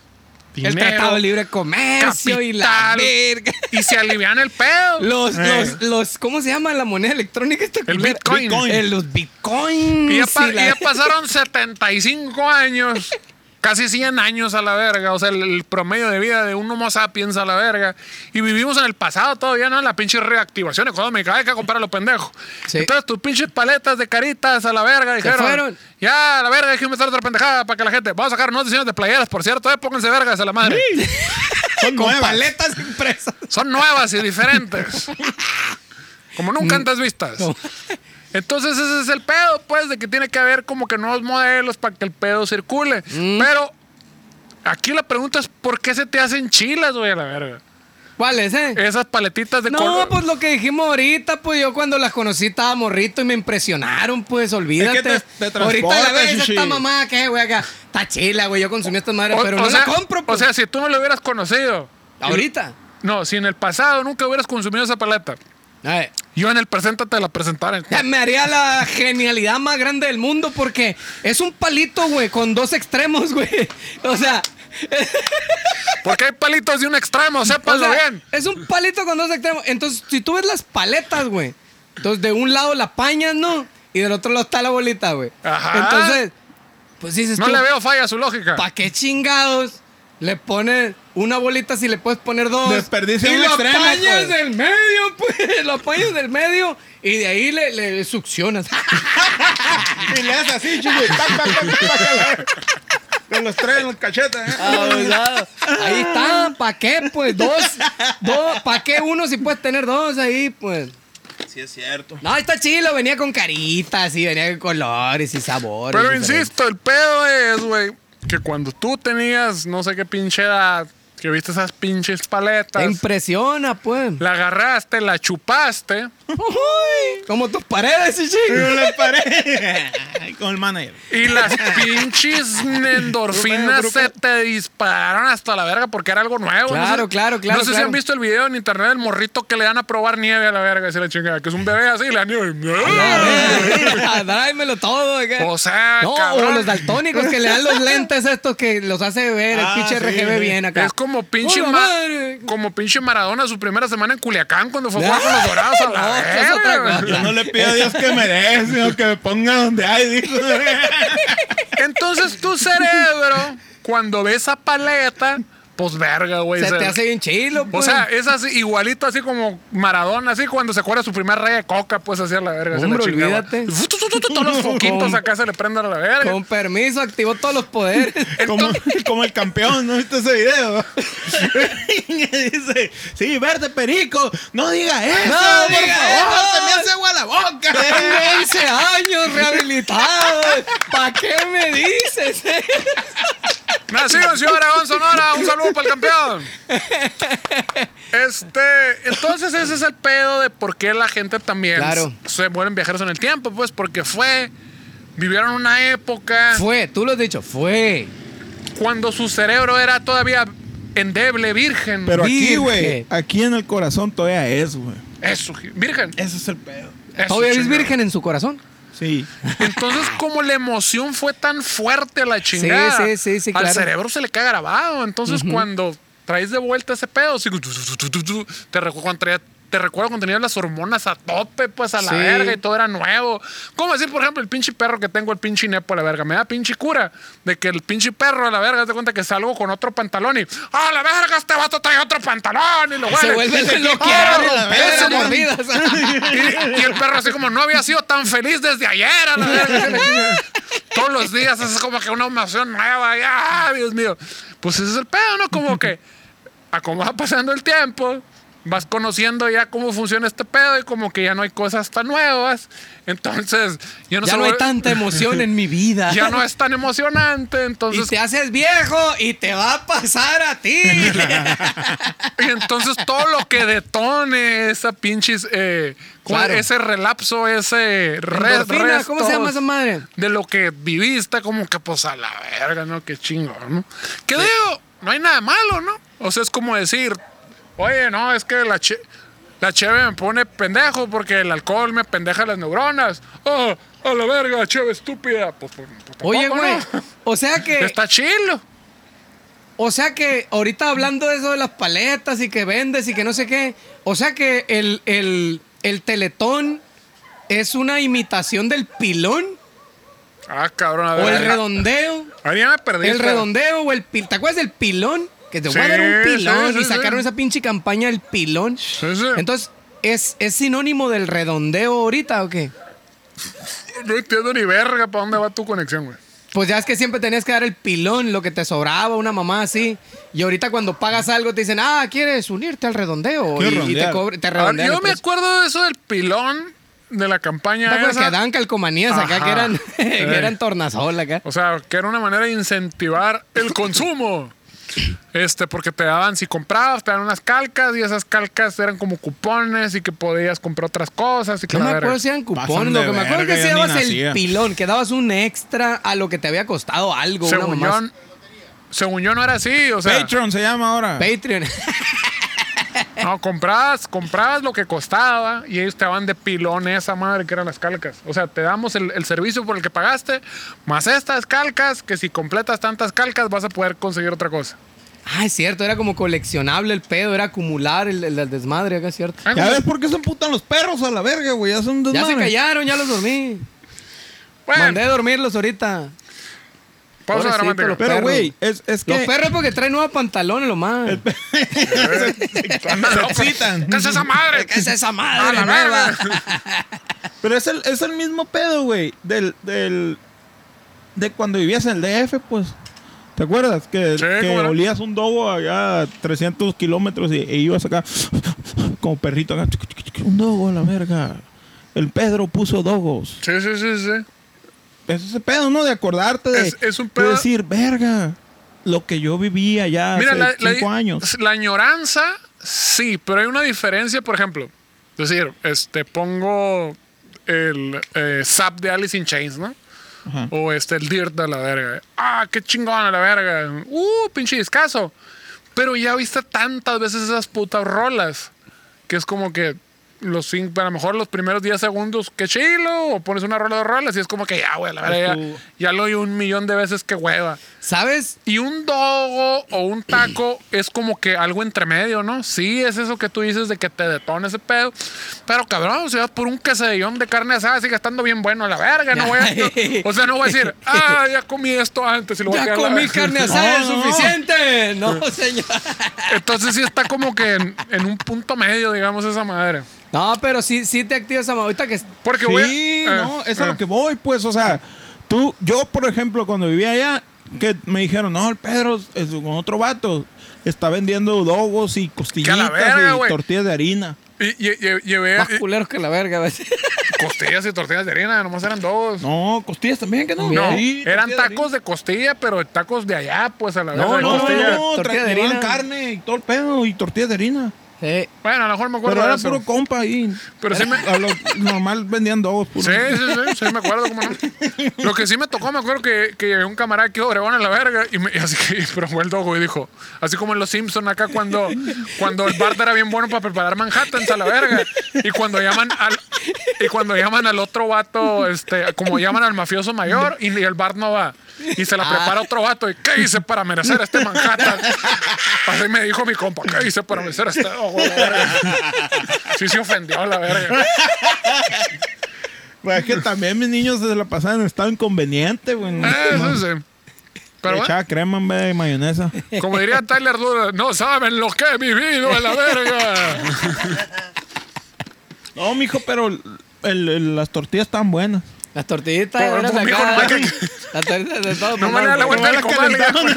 el dinero, Tratado de Libre Comercio y la verga. Y se alivian el pedo. Los, Eh. los, los, ¿cómo se llama la moneda electrónica esta El? Bitcoin. Bitcoin. Eh, los bitcoins. Y ya, y la- y ya pasaron 75 años, casi 100 años a la verga. O sea, el, el promedio de vida de un Homo sapiens a la verga. Y vivimos en el pasado todavía, ¿no? La pinche reactivación económica. Hay que comprar a los pendejos. Sí. Entonces, tus pinches paletas de caritas a la verga dijeron. fueron. Ya, a la verga, hay que inventar otra pendejada para que la gente. Vamos a sacar nuevos diseños de playeras, por cierto. Eh, pónganse vergas a la madre. Son nuevas. paletas impresas. Son nuevas y diferentes. Como nunca Mm. antes vistas. Entonces ese es el pedo, pues, de que tiene que haber como que nuevos modelos para que el pedo circule. Mm. Pero aquí la pregunta es, ¿por qué se te hacen chilas, güey, a la verga? ¿Cuál es, eh? Esas paletitas de No, color. pues lo que dijimos ahorita, pues yo cuando las conocí estaba morrito y me impresionaron, pues olvídate. te- te ahorita la ves chichi. esta mamá que, güey, acá. Está chila, güey, yo consumí estas madres, pero o no sea, la compro, pues. O sea, si tú no lo hubieras conocido. ahorita. No, si en el pasado nunca hubieras consumido esa paleta, yo en el presente te la presentara. ya me haría la genialidad más grande del mundo porque es un palito, güey, con dos extremos, güey. O sea, Porque hay palitos de un extremo, o sépanlo sea, bien. es un palito con dos extremos. Entonces, si tú ves las paletas, güey, entonces de un lado la pañas, ¿no? Y del otro lado está la bolita, güey. Ajá. Entonces, pues dices No tú, le veo falla a su lógica. ¿para qué chingados le pones una bolita si le puedes poner dos? Desperdicia y un lo extremo, apañas pues. del medio, pues. Lo apañas del medio y de ahí le, le succionas. Y le haces así, chico. Con los tres en los cachetes, ¿eh? Ah, ahí está, ¿para qué? Pues dos, dos, ¿para qué uno si puedes tener dos ahí? Pues. Sí, es cierto. No, está chilo, venía con caritas y venía con colores y sabores. Pero diferentes. insisto, el pedo es, güey, que cuando tú tenías no sé qué pinche edad, que viste esas pinches Te paletas, impresiona, pues. la agarraste, la chupaste, Uy, como tus paredes, le paré. Ay, Con el manager. y las pinches endorfinas se te dispararon hasta la verga porque era algo nuevo. Claro, no sé, claro, claro, No sé si han visto el video en internet del morrito que le dan a probar nieve a la verga, esa la chingada, que es un bebé así, y le dan nieve. Dámelo todo. acá. O sea, no, o cabrón. los daltónicos que le dan los lentes estos que los hace ver Ah, el pinche sí, RGB sí. bien acá. Es como pinche, ¡Hola, madre! como pinche Maradona su primera semana en Culiacán cuando fue a Ah, jugar con los dorados a la no, verga. Yo no le pido a Dios que me dé, sino que me ponga donde hay. Entonces tu cerebro, cuando ve esa paleta, pues verga, güey. Se se- te hace bien chilo, O pues. sea, es así, igualito así como Maradona, así cuando se acuerda su primer raya de coca, pues así a la verga. se Hombre, la olvídate. Todos los foquitos acá se le prenden a la verga. con permiso, activó todos los poderes. Como, como el campeón, ¿no viste ese video? Y dice, sí, verde perico, no diga eso, No por diga favor, eso. se me hace agua la boca. Tengo 11 años rehabilitado. ¿Para qué me dices? Nacido en Ciudad Aragón, Sonora. Un saludo para el campeón. Este, entonces ese es el pedo de por qué la gente también Claro. se vuelven viajeros en el tiempo, pues porque fue, vivieron una época Fue, tú lo has dicho, fue. cuando su cerebro era todavía endeble, virgen. Pero aquí, güey, aquí en el corazón todavía es, güey. Eso, virgen. Ese es el pedo. Eso, Todavía es chingado. virgen en su corazón. Sí. Entonces, como la emoción fue tan fuerte a la chingada, sí, sí, sí, al cerebro se le queda grabado. Entonces, cuando traes de vuelta ese pedo, te, recu- cuando traía- te recuerdo cuando tenías las hormonas a tope, pues a la Sí. verga y todo era nuevo. ¿Cómo decir, por ejemplo, el pinche perro que tengo, el pinche nepo a la verga? Me da pinche cura de que el pinche perro a la verga te cuenta que salgo con otro pantalón y ¡Ah, la verga! Este vato trae otro pantalón y lo Se huele. vuelve Y lo quiero a y, y el perro así como no había sido tan feliz desde ayer a la verga. Todos los días es como que una emoción nueva. Y, ¡ah, Dios mío! Pues ese es el pedo, ¿no? Como que a cómo va pasando el tiempo, vas conociendo ya cómo funciona este pedo y como que ya no hay cosas tan nuevas. Entonces, ya no, ya no hay tanta emoción en mi vida. Ya no es tan emocionante. Y Entonces, te haces viejo y te va a pasar a ti. Y entonces todo lo que detone esa pinches, eh, ¿cómo- Claro. ese relapso, ese re- Endorfina, ¿Cómo se llama esa madre? De lo que viviste, como que pues a la verga, ¿no? Qué chingo, ¿no? Que digo, no hay nada malo, ¿no? O sea, es como decir, oye, no, es que la, che- la cheve me pone pendejo porque el alcohol me pendeja las neuronas. Oh, a la verga, cheve estúpida. Pues, pues, pues, Oye, güey. ¿no? O sea que. Está chilo. O sea que ahorita hablando de eso de las paletas y que vendes y que no sé qué. O sea que el, el, el teletón es una imitación del pilón Ah, cabrón, a ver. o el redondeo. Ahí me perdí. El redondeo o el pilón. ¿Te acuerdas del pilón? Que te voy a dar un pilón sí, y sacaron sí. esa pinche campaña del pilón. Sí, sí. Entonces, ¿es, ¿es sinónimo del redondeo ahorita o qué? No entiendo ni verga para dónde va tu conexión, güey. Pues ya es que siempre tenías que dar el pilón, lo que te sobraba, una mamá así. Y ahorita cuando pagas algo te dicen, ah, ¿quieres unirte al redondeo? Y, y te, cobre- te A ver, redondean yo me acuerdo de eso del pilón de la campaña ¿Te acuerdas esa. que daban calcomanías acá que eran, que eran tornasol acá? O sea, que era una manera de incentivar el consumo. Este, porque te daban, si comprabas, te daban unas calcas y esas calcas eran como cupones y que podías comprar otras cosas y que No me acuerdo si eran cupones. Lo que me acuerdo que si dabas el nacía. pilón, que dabas un extra a lo que te había costado algo. una Según mamá yo, según yo no era así, o sea, Patreon se llama ahora. Patreon. no, comprabas, comprabas lo que costaba y ellos te daban de pilón esa madre que eran las calcas. O sea, te damos el, el servicio por el que pagaste, más estas calcas, que si completas tantas calcas vas a poder conseguir otra cosa. ah, es cierto, era como coleccionable el pedo, era acumular el, el- el desmadre acá, es cierto. Ah, ¿Ya como- ves por qué se emputan los perros a la verga, güey? Ya son Ya se desmadre. callaron, ya los dormí. Bueno, Mandé a dormirlos ahorita. Pausa dramática. los Pero, perros. güey, es, es que... Los perros porque traen nuevos pantalones, lo más. ¿Qué es esa madre? ¿Qué es esa A madre la nueva? Pero es el, es el mismo pedo, güey. Del, del... De cuando vivías en el DF, pues. ¿Te acuerdas? Que, Sí, que olías un dogo allá a 300 kilómetros y, e ibas acá como perrito acá. Un dogo a la verga. El Pedro puso dogos. Sí, sí, sí, sí. Es ese pedo, ¿no? De acordarte de, Es- es un de pedo- decir, verga, lo que yo vivía ya Mira, hace la, la- cinco años. la añoranza, sí, pero hay una diferencia, por ejemplo. Es decir, este, pongo el eh, Zap de Alice in Chains, ¿no? Ajá. O este, el Dirt de la verga. Ah, qué chingón a la verga. Uh, pinche discazo. Pero ya viste tantas veces esas putas rolas que es como que los cinco, a lo mejor los primeros 10 segundos, qué chilo, o pones una rola de rolas y es como que ya, güey, a la verga, ya, ya lo oí un millón de veces que hueva. ¿Sabes? Y un dogo o un taco es como que algo entre medio, ¿no? Sí, es eso que tú dices de que te detona ese pedo. Pero cabrón, o sea, por un quesadillón de carne asada sigue estando bien bueno a la verga. No voy a- o sea, no voy a decir, ah, ya comí esto antes y lo voy a Ya comí verga". carne asada, es No, no. suficiente. No, señor. Entonces sí está como que en, en un punto medio, digamos, esa madre. No, pero sí, sí te activas esa ahorita que Porque Sí, voy a- eh, no, es a lo que voy, pues, o sea, tú, yo, por ejemplo, cuando vivía allá, que me dijeron, no, el Pedro es con otro vato, está vendiendo dogos y costillitas verga, y tortillas de harina. Y, y- y- llevé, más culeros que la verga. ¿ves? costillas y tortillas de harina, nomás eran dos. No, costillas también, que no. No, Sí, eran tortillas de tacos de costilla, pero tacos de allá, pues a la No, harina. No, no, no, Tortilla de harina. carne y todo el pedo y tortillas de harina. Sí. Bueno, a lo mejor me acuerdo Pero de era eso. puro compa ahí. Pero sí me- A lo normal vendían dos. puro. Sí, sí, sí, sí, me acuerdo, cómo no. Lo que sí me tocó, me acuerdo que, que un camarada aquí de Obregón a la verga y, me- y así que pero fue el dogo y dijo, así como en Los Simpson acá cuando, cuando el Bart era bien bueno para preparar Manhattans a la verga y cuando llaman al y cuando llaman al otro vato, este, como llaman al mafioso mayor y, y el Bart no va y se la prepara otro vato y ¿qué hice para merecer este Manhattan? Así me dijo mi compa, ¿qué hice para merecer este la verga?" Sí se ofendió la verga. Pues es que también mis niños se la pasaban en estado inconveniente, güey. Eh, Eso sí. Pero Pero bueno. echaba crema en vez de mayonesa. Como diría Tyler Durden, no saben lo que he vivido en la verga. No, mijo, pero el- el- las tortillas están buenas. Las tortillitas Pero, eran Las tortillas de todo. No me la vuelta las calentaban.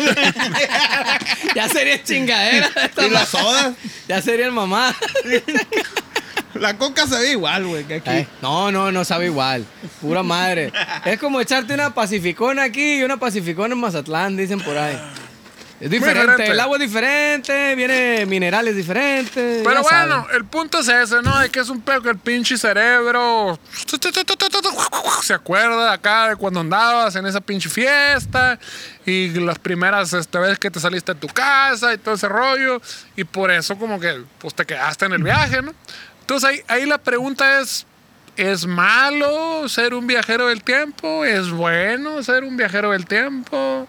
Ya sería chingadera. Y las sodas. Ya serían mamá. La coca se ve igual, güey, que aquí. Ay, No, no, no sabe igual. Pura madre. Es como echarte una pacificona aquí y una pacificona en Mazatlán, dicen por ahí. Es diferente. diferente. El agua es diferente, viene minerales diferentes. Pero ya saben. bueno, el punto es ese, ¿no? De que es un pedo que el pinche cerebro se acuerda acá de cuando andabas en esa pinche fiesta y las primeras este, veces que te saliste de tu casa y todo ese rollo. Y por eso como que pues te quedaste en el viaje, ¿no? Entonces ahí, ahí la pregunta es, ¿es malo ser un viajero del tiempo? ¿Es bueno ser un viajero del tiempo?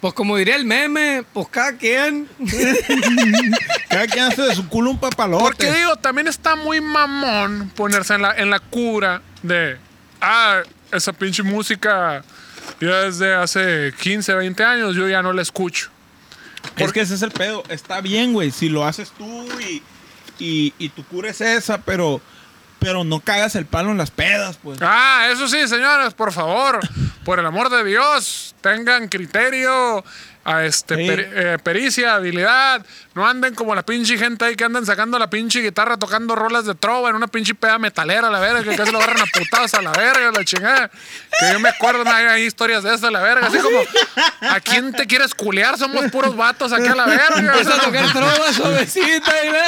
Pues como diría el meme, pues cada quien. Cada quien hace de su culo un papalote. Porque digo, también está muy mamón ponerse en la, en la cura de, ah, esa pinche música ya desde hace 15, 20 años yo ya no la escucho. Porque ese es el pedo. Está bien, güey, si lo haces tú y, y, y tu cura es esa, pero, pero no cagas el palo en las pedas, pues. Ah, eso sí, señores, por favor, por el amor de Dios, tengan criterio, a este, Sí. eh, pericia, habilidad. No anden como la pinche gente ahí que andan sacando la pinche guitarra tocando rolas de trova en una pinche peda metalera, la verga, que casi lo agarran a putadas a la verga, la chingada. Que yo me acuerdo, hay, hay historias de eso, la verga. Así como, ¿a quién te quieres culear? Somos puros vatos aquí a la verga. Empieza a tocar trova suavecita y la...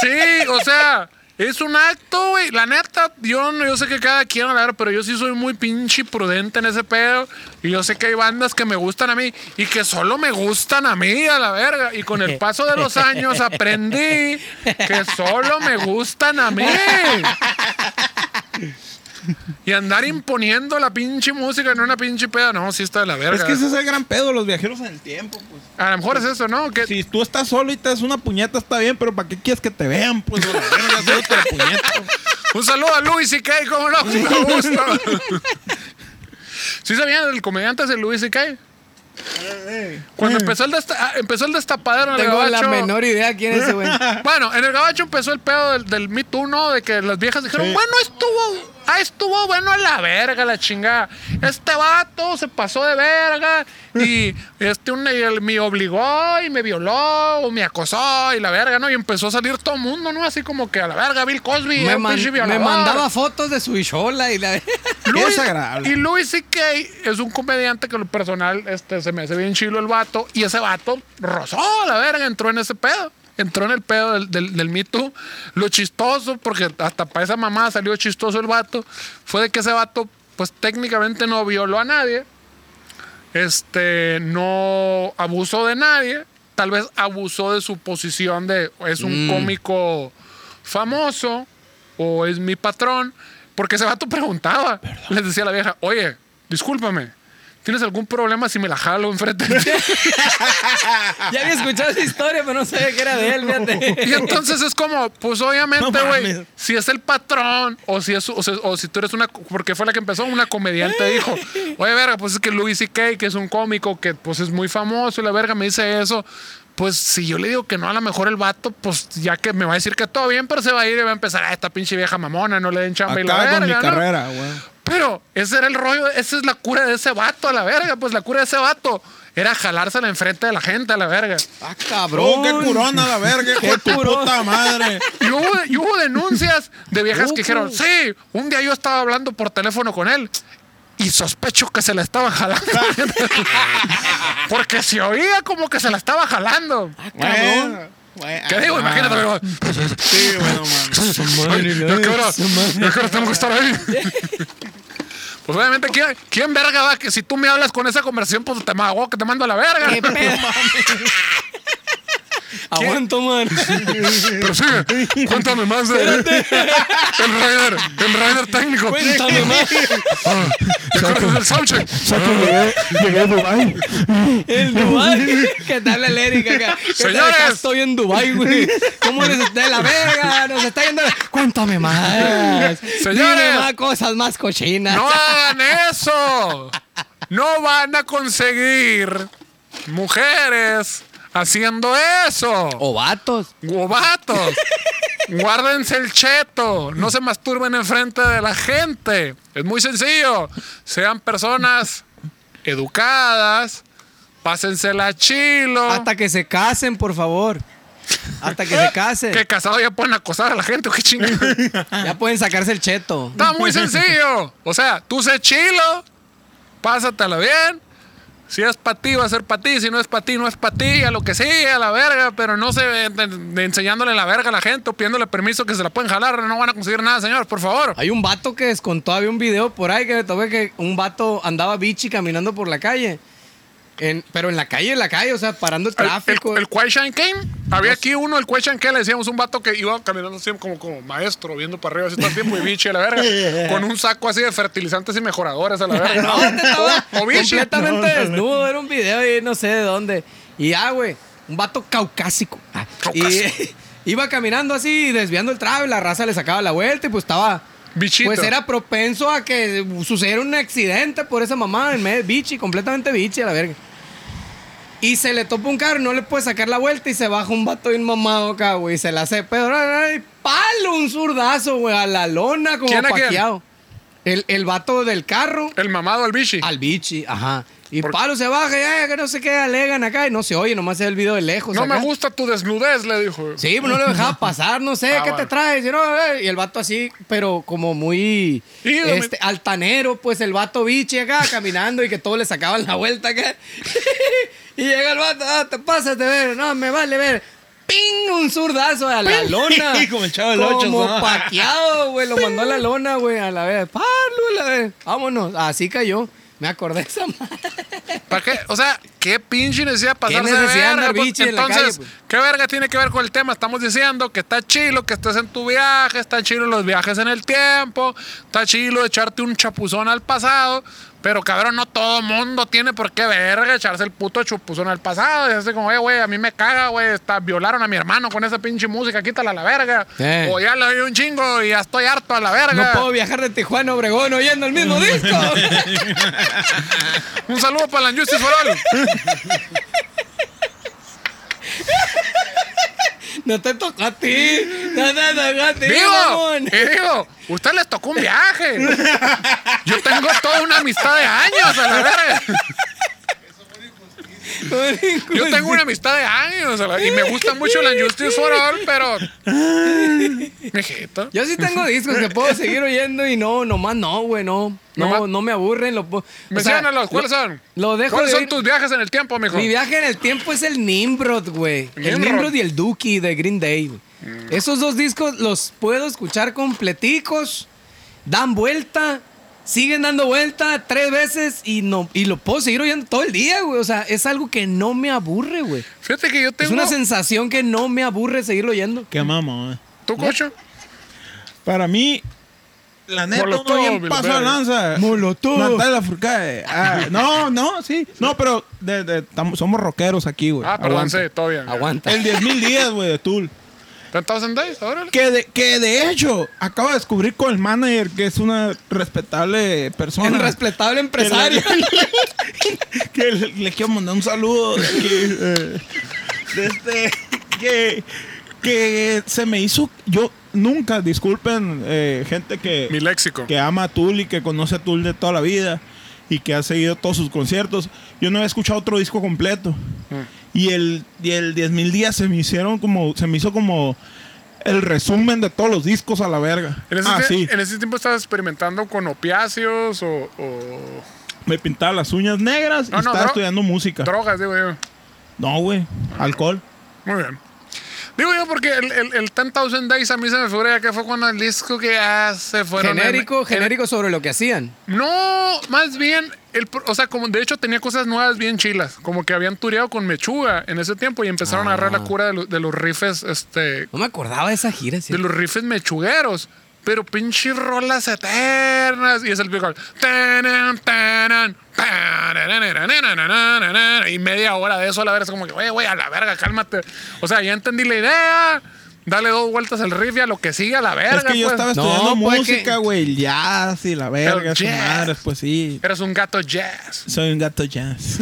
Sí, o sea, es un acto, güey. La neta, yo, yo sé que cada quien, a la verga, pero yo sí soy muy pinche prudente en ese pedo. Y yo sé que hay bandas que me gustan a mí y que solo me gustan a mí, a la verga. Y con el paso de los años aprendí que solo me gustan a mí. Y andar imponiendo la pinche música en una pinche peda, no, sí está de la verga. Es que ese es el gran pedo, los viajeros en el tiempo, pues. A lo mejor es eso, ¿no? Que Si tú estás solo y te das una puñeta, está bien, pero ¿para qué quieres que te vean? Pues, la verga, haciéndote la puñeta. Un saludo a Louis C.K., ¿cómo no? Me gusta. ¿Sí sabían del comediante de Louis C.K.? Cuando empezó el, desta- ah, empezó el destapadero en el Tengo la menor idea quién es ese güey. Bueno, en el gabacho empezó el pedo del, del Me Too, ¿no? De que las viejas dijeron, Sí. bueno, estuvo, ah, estuvo bueno a la verga, la chingada. Este vato se pasó de verga y este un, y me obligó y me violó o me acosó y la verga, ¿no? Y empezó a salir todo el mundo, ¿no? Así como que a la verga, Bill Cosby, Me, man- me mandaba fotos de su ishola y la... Desagradable. Y Louis C.K. es un comediante que lo personal este, se me hace bien chilo el vato. Y ese vato rozó la verga, entró en ese pedo. Entró en el pedo del, del, del Me Too. Lo chistoso, porque hasta para esa mamá salió chistoso el vato, fue de que ese vato, pues técnicamente no violó a nadie. Este, no abusó de nadie. Tal vez abusó de su posición de es un cómico famoso o es mi patrón. Porque ese vato preguntaba. Les decía a la vieja, oye, discúlpame, ¿tienes algún problema si me la jalo enfrente de ti? Ya había escuchado esa historia, pero no sabía que era de él, Y fíjate. entonces es como, pues obviamente, güey, si es el patrón o si es o, si tú eres una, porque fue la que empezó, una comediante dijo, oye, verga, pues es que Louis C.K., que es un cómico que pues es muy famoso y la verga me dice eso. Pues si yo le digo que no, a lo mejor el vato, pues ya que me va a decir que todo bien, pero se va a ir y va a empezar, a esta pinche vieja mamona, no le den chamba y la verga. con mi ¿no? carrera, güey. Pero ese era el rollo, esa es la cura de ese vato, a la verga. Pues la cura de ese vato era jalársela enfrente de la gente a la verga. Ah, Oh, cabrón. qué curona la verga, de tu curón. puta madre. Y hubo, y hubo denuncias de viejas que dijeron, sí, un día yo estaba hablando por teléfono con él y sospecho que se la estaba jalando. Porque se oía como que se la estaba jalando. Bueno, bueno, ¿Qué digo? ah, Imagínate, pero- Sí, bueno, man. Ay, ¿a qué hora? ¿A qué hora tengo que estar ahí? Pues obviamente, ¿quién, quién verga va? Que si tú me hablas con esa conversación, pues te mago que te mando a la verga. ¿Qué pedo? Aguanto, man. Pero sigue, cuéntame más de el rider, el rider técnico. Cuéntame más. Ah, ¿y cuál es el soundcheck? llegué, llegué a Dubai. El Dubai. ¿Qué tal el Eric acá? Señores. Acá Estoy en Dubai, güey. ¿Cómo les está de la verga? Nos está yendo. Cuéntame más. Señores. Más cosas más cochinas. ¡No hagan eso! No van a conseguir mujeres haciendo eso. O vatos. ¡Guabatos! Guárdense el cheto. No se masturben enfrente de la gente. Es muy sencillo. Sean personas educadas. Pásensela chilo. Hasta que se casen, por favor. Hasta que se casen. Que casados ya pueden acosar a la gente. ¿o ¿Qué chingada? Ya pueden sacarse el cheto. Está muy sencillo. O sea, tú sé chilo, pásatela bien. Si es para ti, va a ser para ti. Si no es para ti, no es para ti. A lo que sigue, a la verga. Pero no se de enseñándole la verga a la gente o pidiéndole permiso que se la pueden jalar. No van a conseguir nada, señor, por favor. Hay un vato que descontó, había un video por ahí que me tomé que un vato andaba bichi caminando por la calle. En- pero en la calle, en la calle, o sea, parando el El, tráfico. el, el Shan Kane. Había aquí uno, el Shan Kane, le decíamos un vato que iba caminando así como, como maestro, viendo para arriba, así todo el tiempo y bichi a la verga. con un saco así de fertilizantes y mejoradores a la verga. No, te estaba o bichi. completamente desnudo. Era un video y no sé de dónde. Y ya, güey, un vato caucásico. Ah, Caucásico. Y iba caminando así, desviando el tráfico, la raza le sacaba la vuelta y pues estaba... Bichito. Pues era propenso a que sucediera un accidente por esa mamá en medio bichi, completamente bichi a la verga. Y se le topa un carro, no le puede sacar la vuelta y se baja un vato bien mamado acá, güey. Y se la hace pedo. Palo, un zurdazo, güey, a la lona como ¿Quién a quién? paqueado. El, el vato del carro El mamado al bichi. al bichi, ajá. Y Por- palo se baja y ay, que no sé qué alegan acá y no se oye, nomás se ve el video de lejos. No acá. me gusta tu desnudez, le dijo. Sí, pues no lo dejaba pasar, no sé, Ah, ¿qué bueno. te traes? Y, no, eh, y el vato así, pero como muy Sí, este, altanero, pues el vato bichi acá caminando y que todos le sacaban la vuelta acá. y llega el vato, ah, te pasas de ver, no, me vale ver. ¡Ping! Un zurdazo a la lona. Como el Chavo del Ocho, Como ¿no? paqueado, güey. Lo mandó a la lona, güey, a la vez. ¡Palo, a la vez! Vámonos. Así cayó. Me acordé de esa madre. ¿Para qué? O sea, ¿qué pinche necesidad pasarse necesidad de verga? en la Entonces, calle, pues? ¿qué verga tiene que ver con el tema? Estamos diciendo que está chilo que estés en tu viaje, está chilo los viajes en el tiempo, está chilo echarte un chapuzón al pasado, pero cabrón, no todo mundo tiene por qué verga echarse el puto chapuzón al pasado. Y así como, "Eh, güey, a mí me caga, güey, violaron a mi hermano con esa pinche música, quítala a la verga. O ya le doy un chingo y ya estoy harto a la verga. No puedo viajar de Tijuana a Obregón oyendo el mismo disco. Un saludo para la Justice for All. No te tocó a ti. No te tocó a ti, Digo, mamón. y digo, usted les tocó un viaje. Yo tengo toda una amistad de años, a la verga. Yo tengo una amistad de años a la- y me gusta mucho la Justice for All, pero. Mijito. Yo sí tengo discos que puedo seguir oyendo y no, nomás no, güey, no. No, no me aburren. Lo, o Menciónalos, ¿cuáles son? Lo dejo ¿Cuáles de son tus viajes en el tiempo, mijo? Mi viaje en el tiempo es el Nimrod, güey. El Nimrod. Y el Dookie de Green Day, güey. Esos dos discos los puedo escuchar completicos, dan vuelta, siguen dando vuelta tres veces y no y lo puedo seguir oyendo todo el día, güey. O sea, es algo que no me aburre, güey. Fíjate que yo Es tengo. una sensación que no me aburre seguirlo oyendo. Qué mamá. ¿Tú, cocho? Para mí, la neta, Molotov, uno bien de verga. lanza. Molotov. Natalia Lafourcade. Ah, no, no, sí. No, pero de- de- tam- somos rockeros aquí, güey. Ah, perdón, Aguanta. sí, todo bien. Aguanta. El 10.000 días, güey, de Tool. ¿Ten Thousand Days? Órale. Que de, que de hecho, acabo de descubrir con el manager que es una respetable persona. Un respetable empresario. que le, le quiero mandar un saludo de aquí, eh, de este, que, que se me hizo. Yo nunca, disculpen, eh, gente que. Mi léxico. Que ama a Tool y que conoce a Tool de toda la vida y que ha seguido todos sus conciertos. Yo no había escuchado otro disco completo. Mm. Y el, y el 10.000 días se me hicieron como. Se me hizo como. El resumen de todos los discos a la verga. ¿En ese, ah, sí. ¿en ese tiempo estabas experimentando con opiáceos o, o... Me pintaba las uñas negras no, y no, estaba estudiando música. Drogas, digo yo. No, güey. Alcohol. Muy bien. Digo yo porque el, el, el 10,000 Days a mí se me figura ya que fue cuando el disco que hace fueron... Genérico, genérico sobre lo que hacían. No, más bien, el, o sea, como de hecho tenía cosas nuevas bien chilas, como que habían tureado con Mechuga en ese tiempo y empezaron a agarrar la ah. cura de, lo, de los rifes, este... No me acordaba de esa gira, ¿sí? De los rifes mechugueros. Pero pinche rolas eternas. Y es el pico. Y media hora de eso a la verga. Es como que, güey, güey, a la verga, cálmate. O sea, ya entendí la idea dale dos vueltas al riff y a lo que sigue a la verga. Es que yo pues. estaba estudiando no, música, güey, jazz y la verga, su madre, pues sí. Eres un gato jazz. Soy un gato jazz.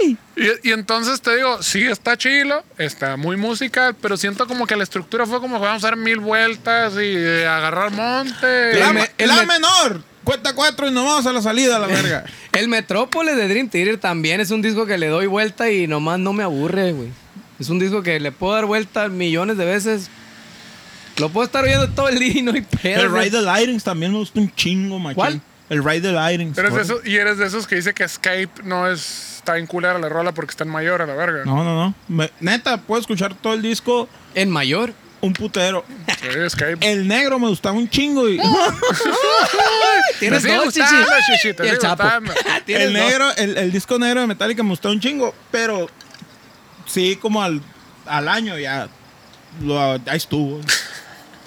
y, entonces te digo, sí, está chilo, está muy musical, pero siento como que la estructura fue como que vamos a dar mil vueltas y eh, agarrar monte. El, y... menor. Cuenta cuatro y nos vamos a la salida, la verga. el Metrópolis de Dream Theater también es un disco que le doy vuelta y nomás no me aburre, güey. Es un disco que le puedo dar vuelta millones de veces. Lo puedo estar oyendo todo el día y no hay pedo. El. Ride the Lightings también me gusta un chingo, machín. ¿Cuál? El Ride the Por- esos- y eres de esos que dice que Escape no es. Está en culera la rola porque está en mayor a la verga. No, no, no. Me- neta, puedo escuchar todo el disco En mayor. un putero. Sí. El negro me gustaba un chingo y... Tienes dos, gustando, chichi. te el sigue Chapo. gustando. Tienes el negro, el, el disco negro de Metallica me gustaba un chingo, pero sí, como al, al año ya, lo, ahí estuvo.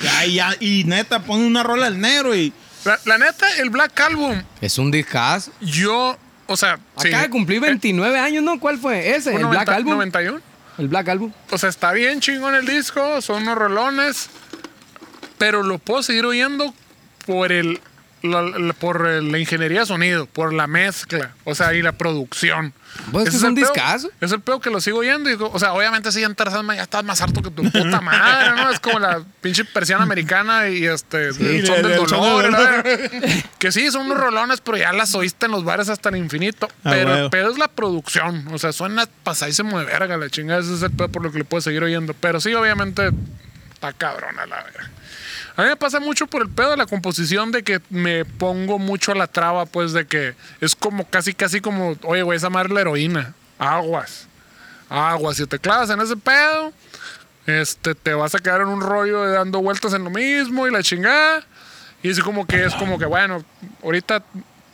Ya, ya, y neta, pone una rola al negro y... La, la neta, el Black Album, Es un discazo. yo. O sea. sí, Acaba de cumplir 29 años, ¿no? ¿Cuál fue? Ese, el Black 90 Album. 91. El Black Album. O sea, está bien chingón el disco, son unos rolones, pero lo puedo seguir oyendo por el la, la- por el- la ingeniería de sonido, por la mezcla, o sea, y la producción. Pues Ese es un discazo. Es el pedo que lo sigo oyendo y o sea, obviamente si entras ya estás más harto que tu puta madre, ¿no? Es como la pinche persiana americana y este el son el- del dolor, dolor. verga. Que sí, son unos rolones, pero ya las oíste en los bares hasta el infinito. Ah, pero pedo es la producción. O sea, suena pasadísimo de verga la chingada. Ese es el pedo por lo que le puedes seguir oyendo. Pero sí, obviamente, está cabrona la verga. A mí me pasa mucho por el pedo de la composición de que me pongo mucho a la traba, pues, de que es como casi, casi como, oye, güey, esa madre la heroína. Aguas. Aguas. Si te clavas en ese pedo, este, te vas a quedar en un rollo de dando vueltas en lo mismo y la chingada. Y así como que es como que, bueno, ahorita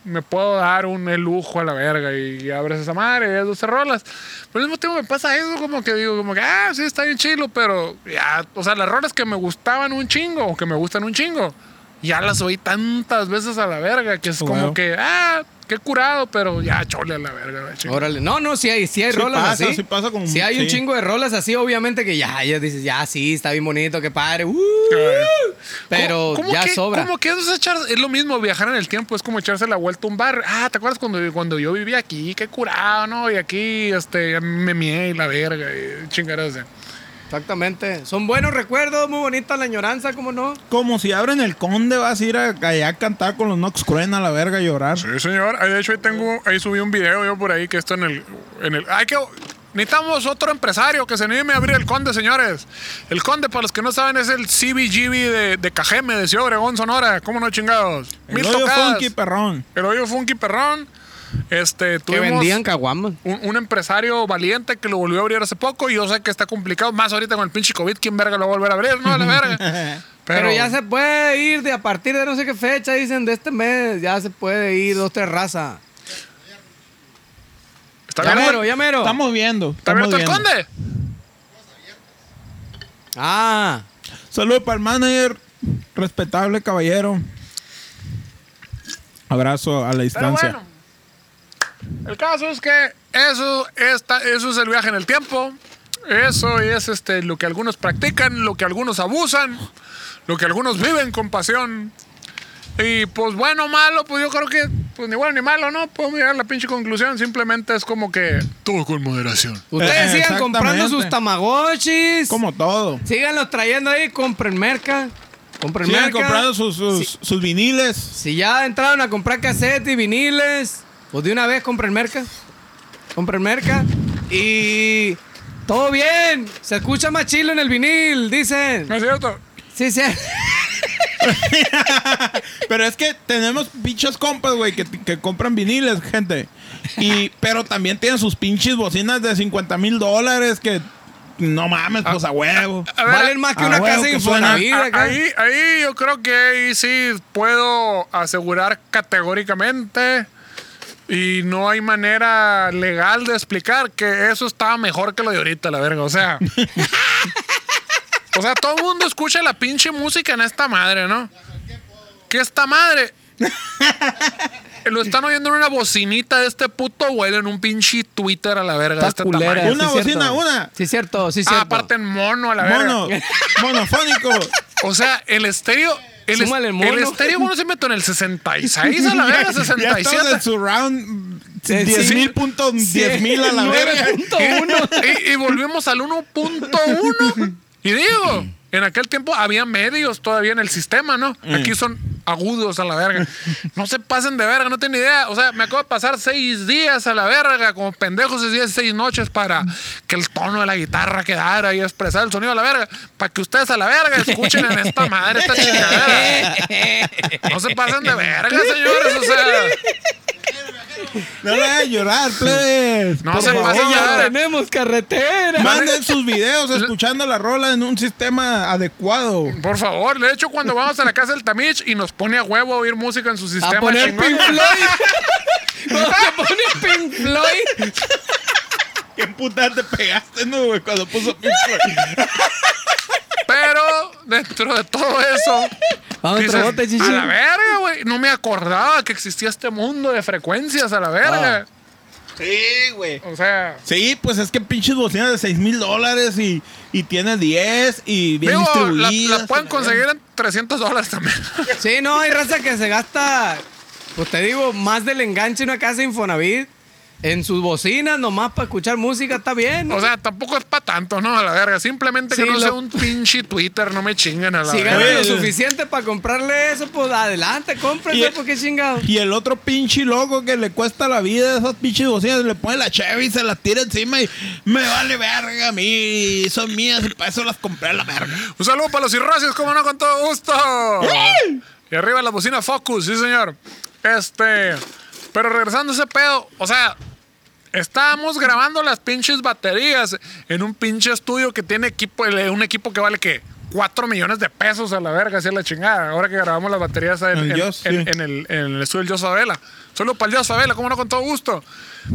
me puedo dar un lujo a la verga y, abres esa madre y es 12 rolas. Pero al mismo tiempo me pasa eso, como que digo, como que, ah, sí, está bien chilo, pero ya, o sea, las rolas que me gustaban un chingo o que me gustan un chingo, ya las oí tantas veces a la verga que es como Wow. que, ah, qué curado, pero ya chole a la verga. Chingada. Órale. No, no, sí hay, sí hay Sí rolas pasa, así. sí pasa con- Sí hay un sí. chingo de rolas así, obviamente que ya, ya dices, ya sí, está bien bonito, qué padre. uh, pero ¿Cómo- cómo ya que- sobra. ¿Cómo que es echar? Es lo mismo, viajar en el tiempo, es como echarse la vuelta a un bar. Ah, ¿te acuerdas cuando, cuando yo vivía aquí? Qué curado, ¿no? Y aquí, este, me mié y la verga, y chingadas de- Exactamente. Son buenos recuerdos, muy bonita la añoranza, ¿cómo no? Como si abren el conde, vas a ir a, allá a cantar con los Nox Cruen a la verga a llorar. Sí, señor. De hecho, ahí tengo, ahí subí un video yo por ahí que está en el, en el. Hay que. Necesitamos otro empresario que se anime a abrir el Conde, señores. El Conde, para los que no saben, es el CBGB de, de Cajeme, de Ciudad Obregón, Sonora. ¿Cómo no, chingados? El Mil hoyo tocadas. funky perrón. El hoyo funky perrón. Este, Que vendían caguamas. un, un empresario valiente que lo volvió a abrir hace poco. Y yo sé que está complicado, más ahorita con el pinche COVID. ¿Quién verga lo va a volver a abrir? No, a la verga. Pero, ya se puede ir de a partir de no sé qué fecha, dicen, de este mes, ya se puede ir dos, tres razas. ¿Está Ya mero, ya mero. Estamos viendo. ¿Está abierto el. Conde? Ah, Saludos para el manager. Respetable caballero. Abrazo a la Pero distancia. bueno, el caso es que eso, esta, eso es el viaje en el tiempo. Eso es este, lo que algunos practican, lo que algunos abusan, lo que algunos viven con pasión. Y pues bueno o malo, pues yo creo que pues ni bueno ni malo, ¿no? Podemos llegar a la pinche conclusión. Simplemente es como que todo con moderación. ustedes Eh, sigan comprando sus tamagotchis. Como todo. Síganlos trayendo ahí, compren merca. Compren Sigan merca. comprando sus, sus, Si, sus viniles. si ya entraron a comprar cassette y viniles, Pues de una vez compren merca. Compren merca. Y. Todo bien. Se escucha más chilo en el vinil, dicen. ¿No es cierto? Sí, sí. Pero es que tenemos pinches compas, güey, que, que compran viniles, gente. Y, pero también tienen sus pinches bocinas de 50 mil dólares que no mames, pues a huevo. A ver, Valen más que una huevo casa. Infonavit. Ahí, ahí yo creo que ahí sí puedo asegurar categóricamente y no hay manera legal de explicar que eso estaba mejor que lo de ahorita, la verga. O sea, o sea, todo el mundo escucha la pinche música en esta madre, ¿no? Que esta madre lo están oyendo en una bocinita de este puto güey en un pinche Twitter a la verga. de Está este culera. tamaño. Una sí, cierto. bocina, una. Sí, cierto, sí, Ah, cierto. aparte en mono a la verga. Mono, monofónico. O sea, el estéreo. El, es- Súmale el mono. el estéreo, bueno, se metió en el 66 a la verga, Ya estamos 67. en su round Sí, 10 sí. mil punto 10 mil a la verga. 9.1. Y, y volvimos al 1.1. Y digo, en aquel tiempo había medios todavía en el sistema, ¿no? Aquí son agudos a la verga. No se pasen de verga, no tienen idea. O sea, me acabo de pasar seis días a la verga, como pendejos, seis días, seis noches para que el tono de la guitarra quedara y expresar el sonido a la verga. Para que ustedes a la verga escuchen en esta madre, esta chingadera. No se pasen de verga, señores. O sea, No le hagan llorar, plebes. No Por se favor. Ya tenemos carretera. Manden sus videos escuchando la rola en un sistema adecuado. Por favor, de hecho, cuando vamos a la casa del Tamich y nos pone a huevo a oír música en su sistema A poner chingón. Pink Floyd. Se pone Pink Floyd. ¿Qué puta te pegaste, no, güey, cuando puso Pink Floyd? Pero dentro de todo eso, Vamos, dices, trobote, chichi. a la verga, güey. No me acordaba que existía este mundo de frecuencias a la verga. Sí, güey. O sea, Sí, pues es que pinches bocinas de 6 mil dólares y, y tiene 10 y bien digo, distribuidas. la pueden conseguir en 300 dólares también. Sí, no, hay raza que se gasta, pues te digo, más del enganche en una casa de Infonavit. En sus bocinas, nomás para escuchar música, está bien. O sea, tampoco es para tanto, ¿no? A la verga. Simplemente que Sí, no lo- sea un pinche Twitter, no me chinguen a la si verga. ganan lo suficiente para comprarle eso, pues adelante, cómprense, Y- porque chingado. Y el otro pinche loco que le cuesta la vida a esas pinches bocinas, le pone la Chevy y se las tira encima y me vale verga a mí, son mías y para eso las compré a la verga. Un saludo para los cirrosis, como no, con todo gusto. Y arriba la bocina Focus, sí, señor. Este. Pero regresando a ese pedo, o sea, estábamos grabando las pinches baterías en un pinche estudio que tiene equipo, el- un equipo que vale que 4 millones de pesos a la verga, así es la chingada. Ahora que grabamos las baterías en, El en- Joss, en- sí. en el, en el estudio del Joss Favela. Solo para el Joss Favela, como no, con todo gusto.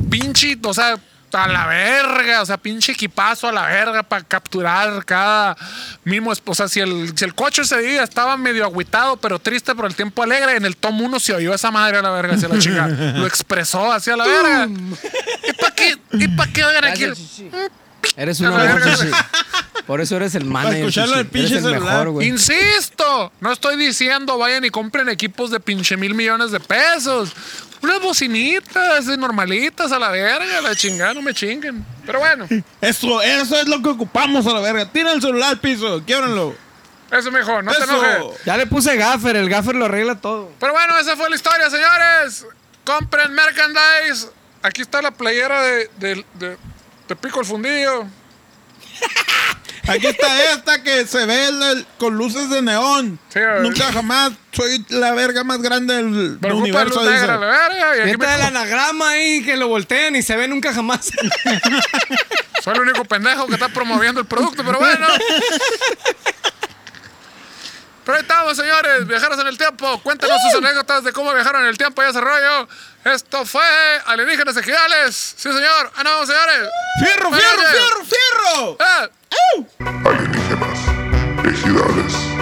Pinche, o sea, a la verga, o sea, pinche equipazo a la verga para capturar cada mismo. O sea, si el, si el coche ese día estaba medio agüitado, pero triste por el tiempo alegre, en el tom 1 se oyó esa madre a la verga hacia la chica. Lo expresó hacia la verga. ¿Y para qué? ¿Y para qué oigan aquí? Eres A un la amor, verga. Chichi. Por eso eres el manager, escucharlo del pinche Eres el celular. mejor, güey. Insisto, no estoy diciendo vayan y compren equipos de pinche mil millones de pesos. Unas bocinitas normalitas a la verga, la chingada, no me chinguen. Pero bueno, Eso, eso es lo que ocupamos a la verga. Tira el celular al piso, quiebranlo. eso mejor, no te Eso. enojes. Ya le puse gaffer, el gaffer lo arregla todo. Pero bueno, esa fue la historia, señores. Compren merchandise. Aquí está la playera de, de, de- de Pico el Fundillo. Aquí está esta que se ve el- el- con luces de neón. Sí. Nunca jamás soy la verga más grande del Pero universo. negra, la verga. Y aquí Esta me- el anagrama ahí que lo voltean y se ve nunca jamás. Soy el único pendejo que está promoviendo el producto, pero bueno. Pero ahí estamos, señores, viajeros en el tiempo. Cuéntenos sus anécdotas de cómo viajaron en el tiempo y ese rollo. Esto fue Alienígenas Ejidales. Sí, señor. Ah, no, señores. ¡Fierro, fierro, noches. fierro, fierro! Eh, Alienígenas, ejidales.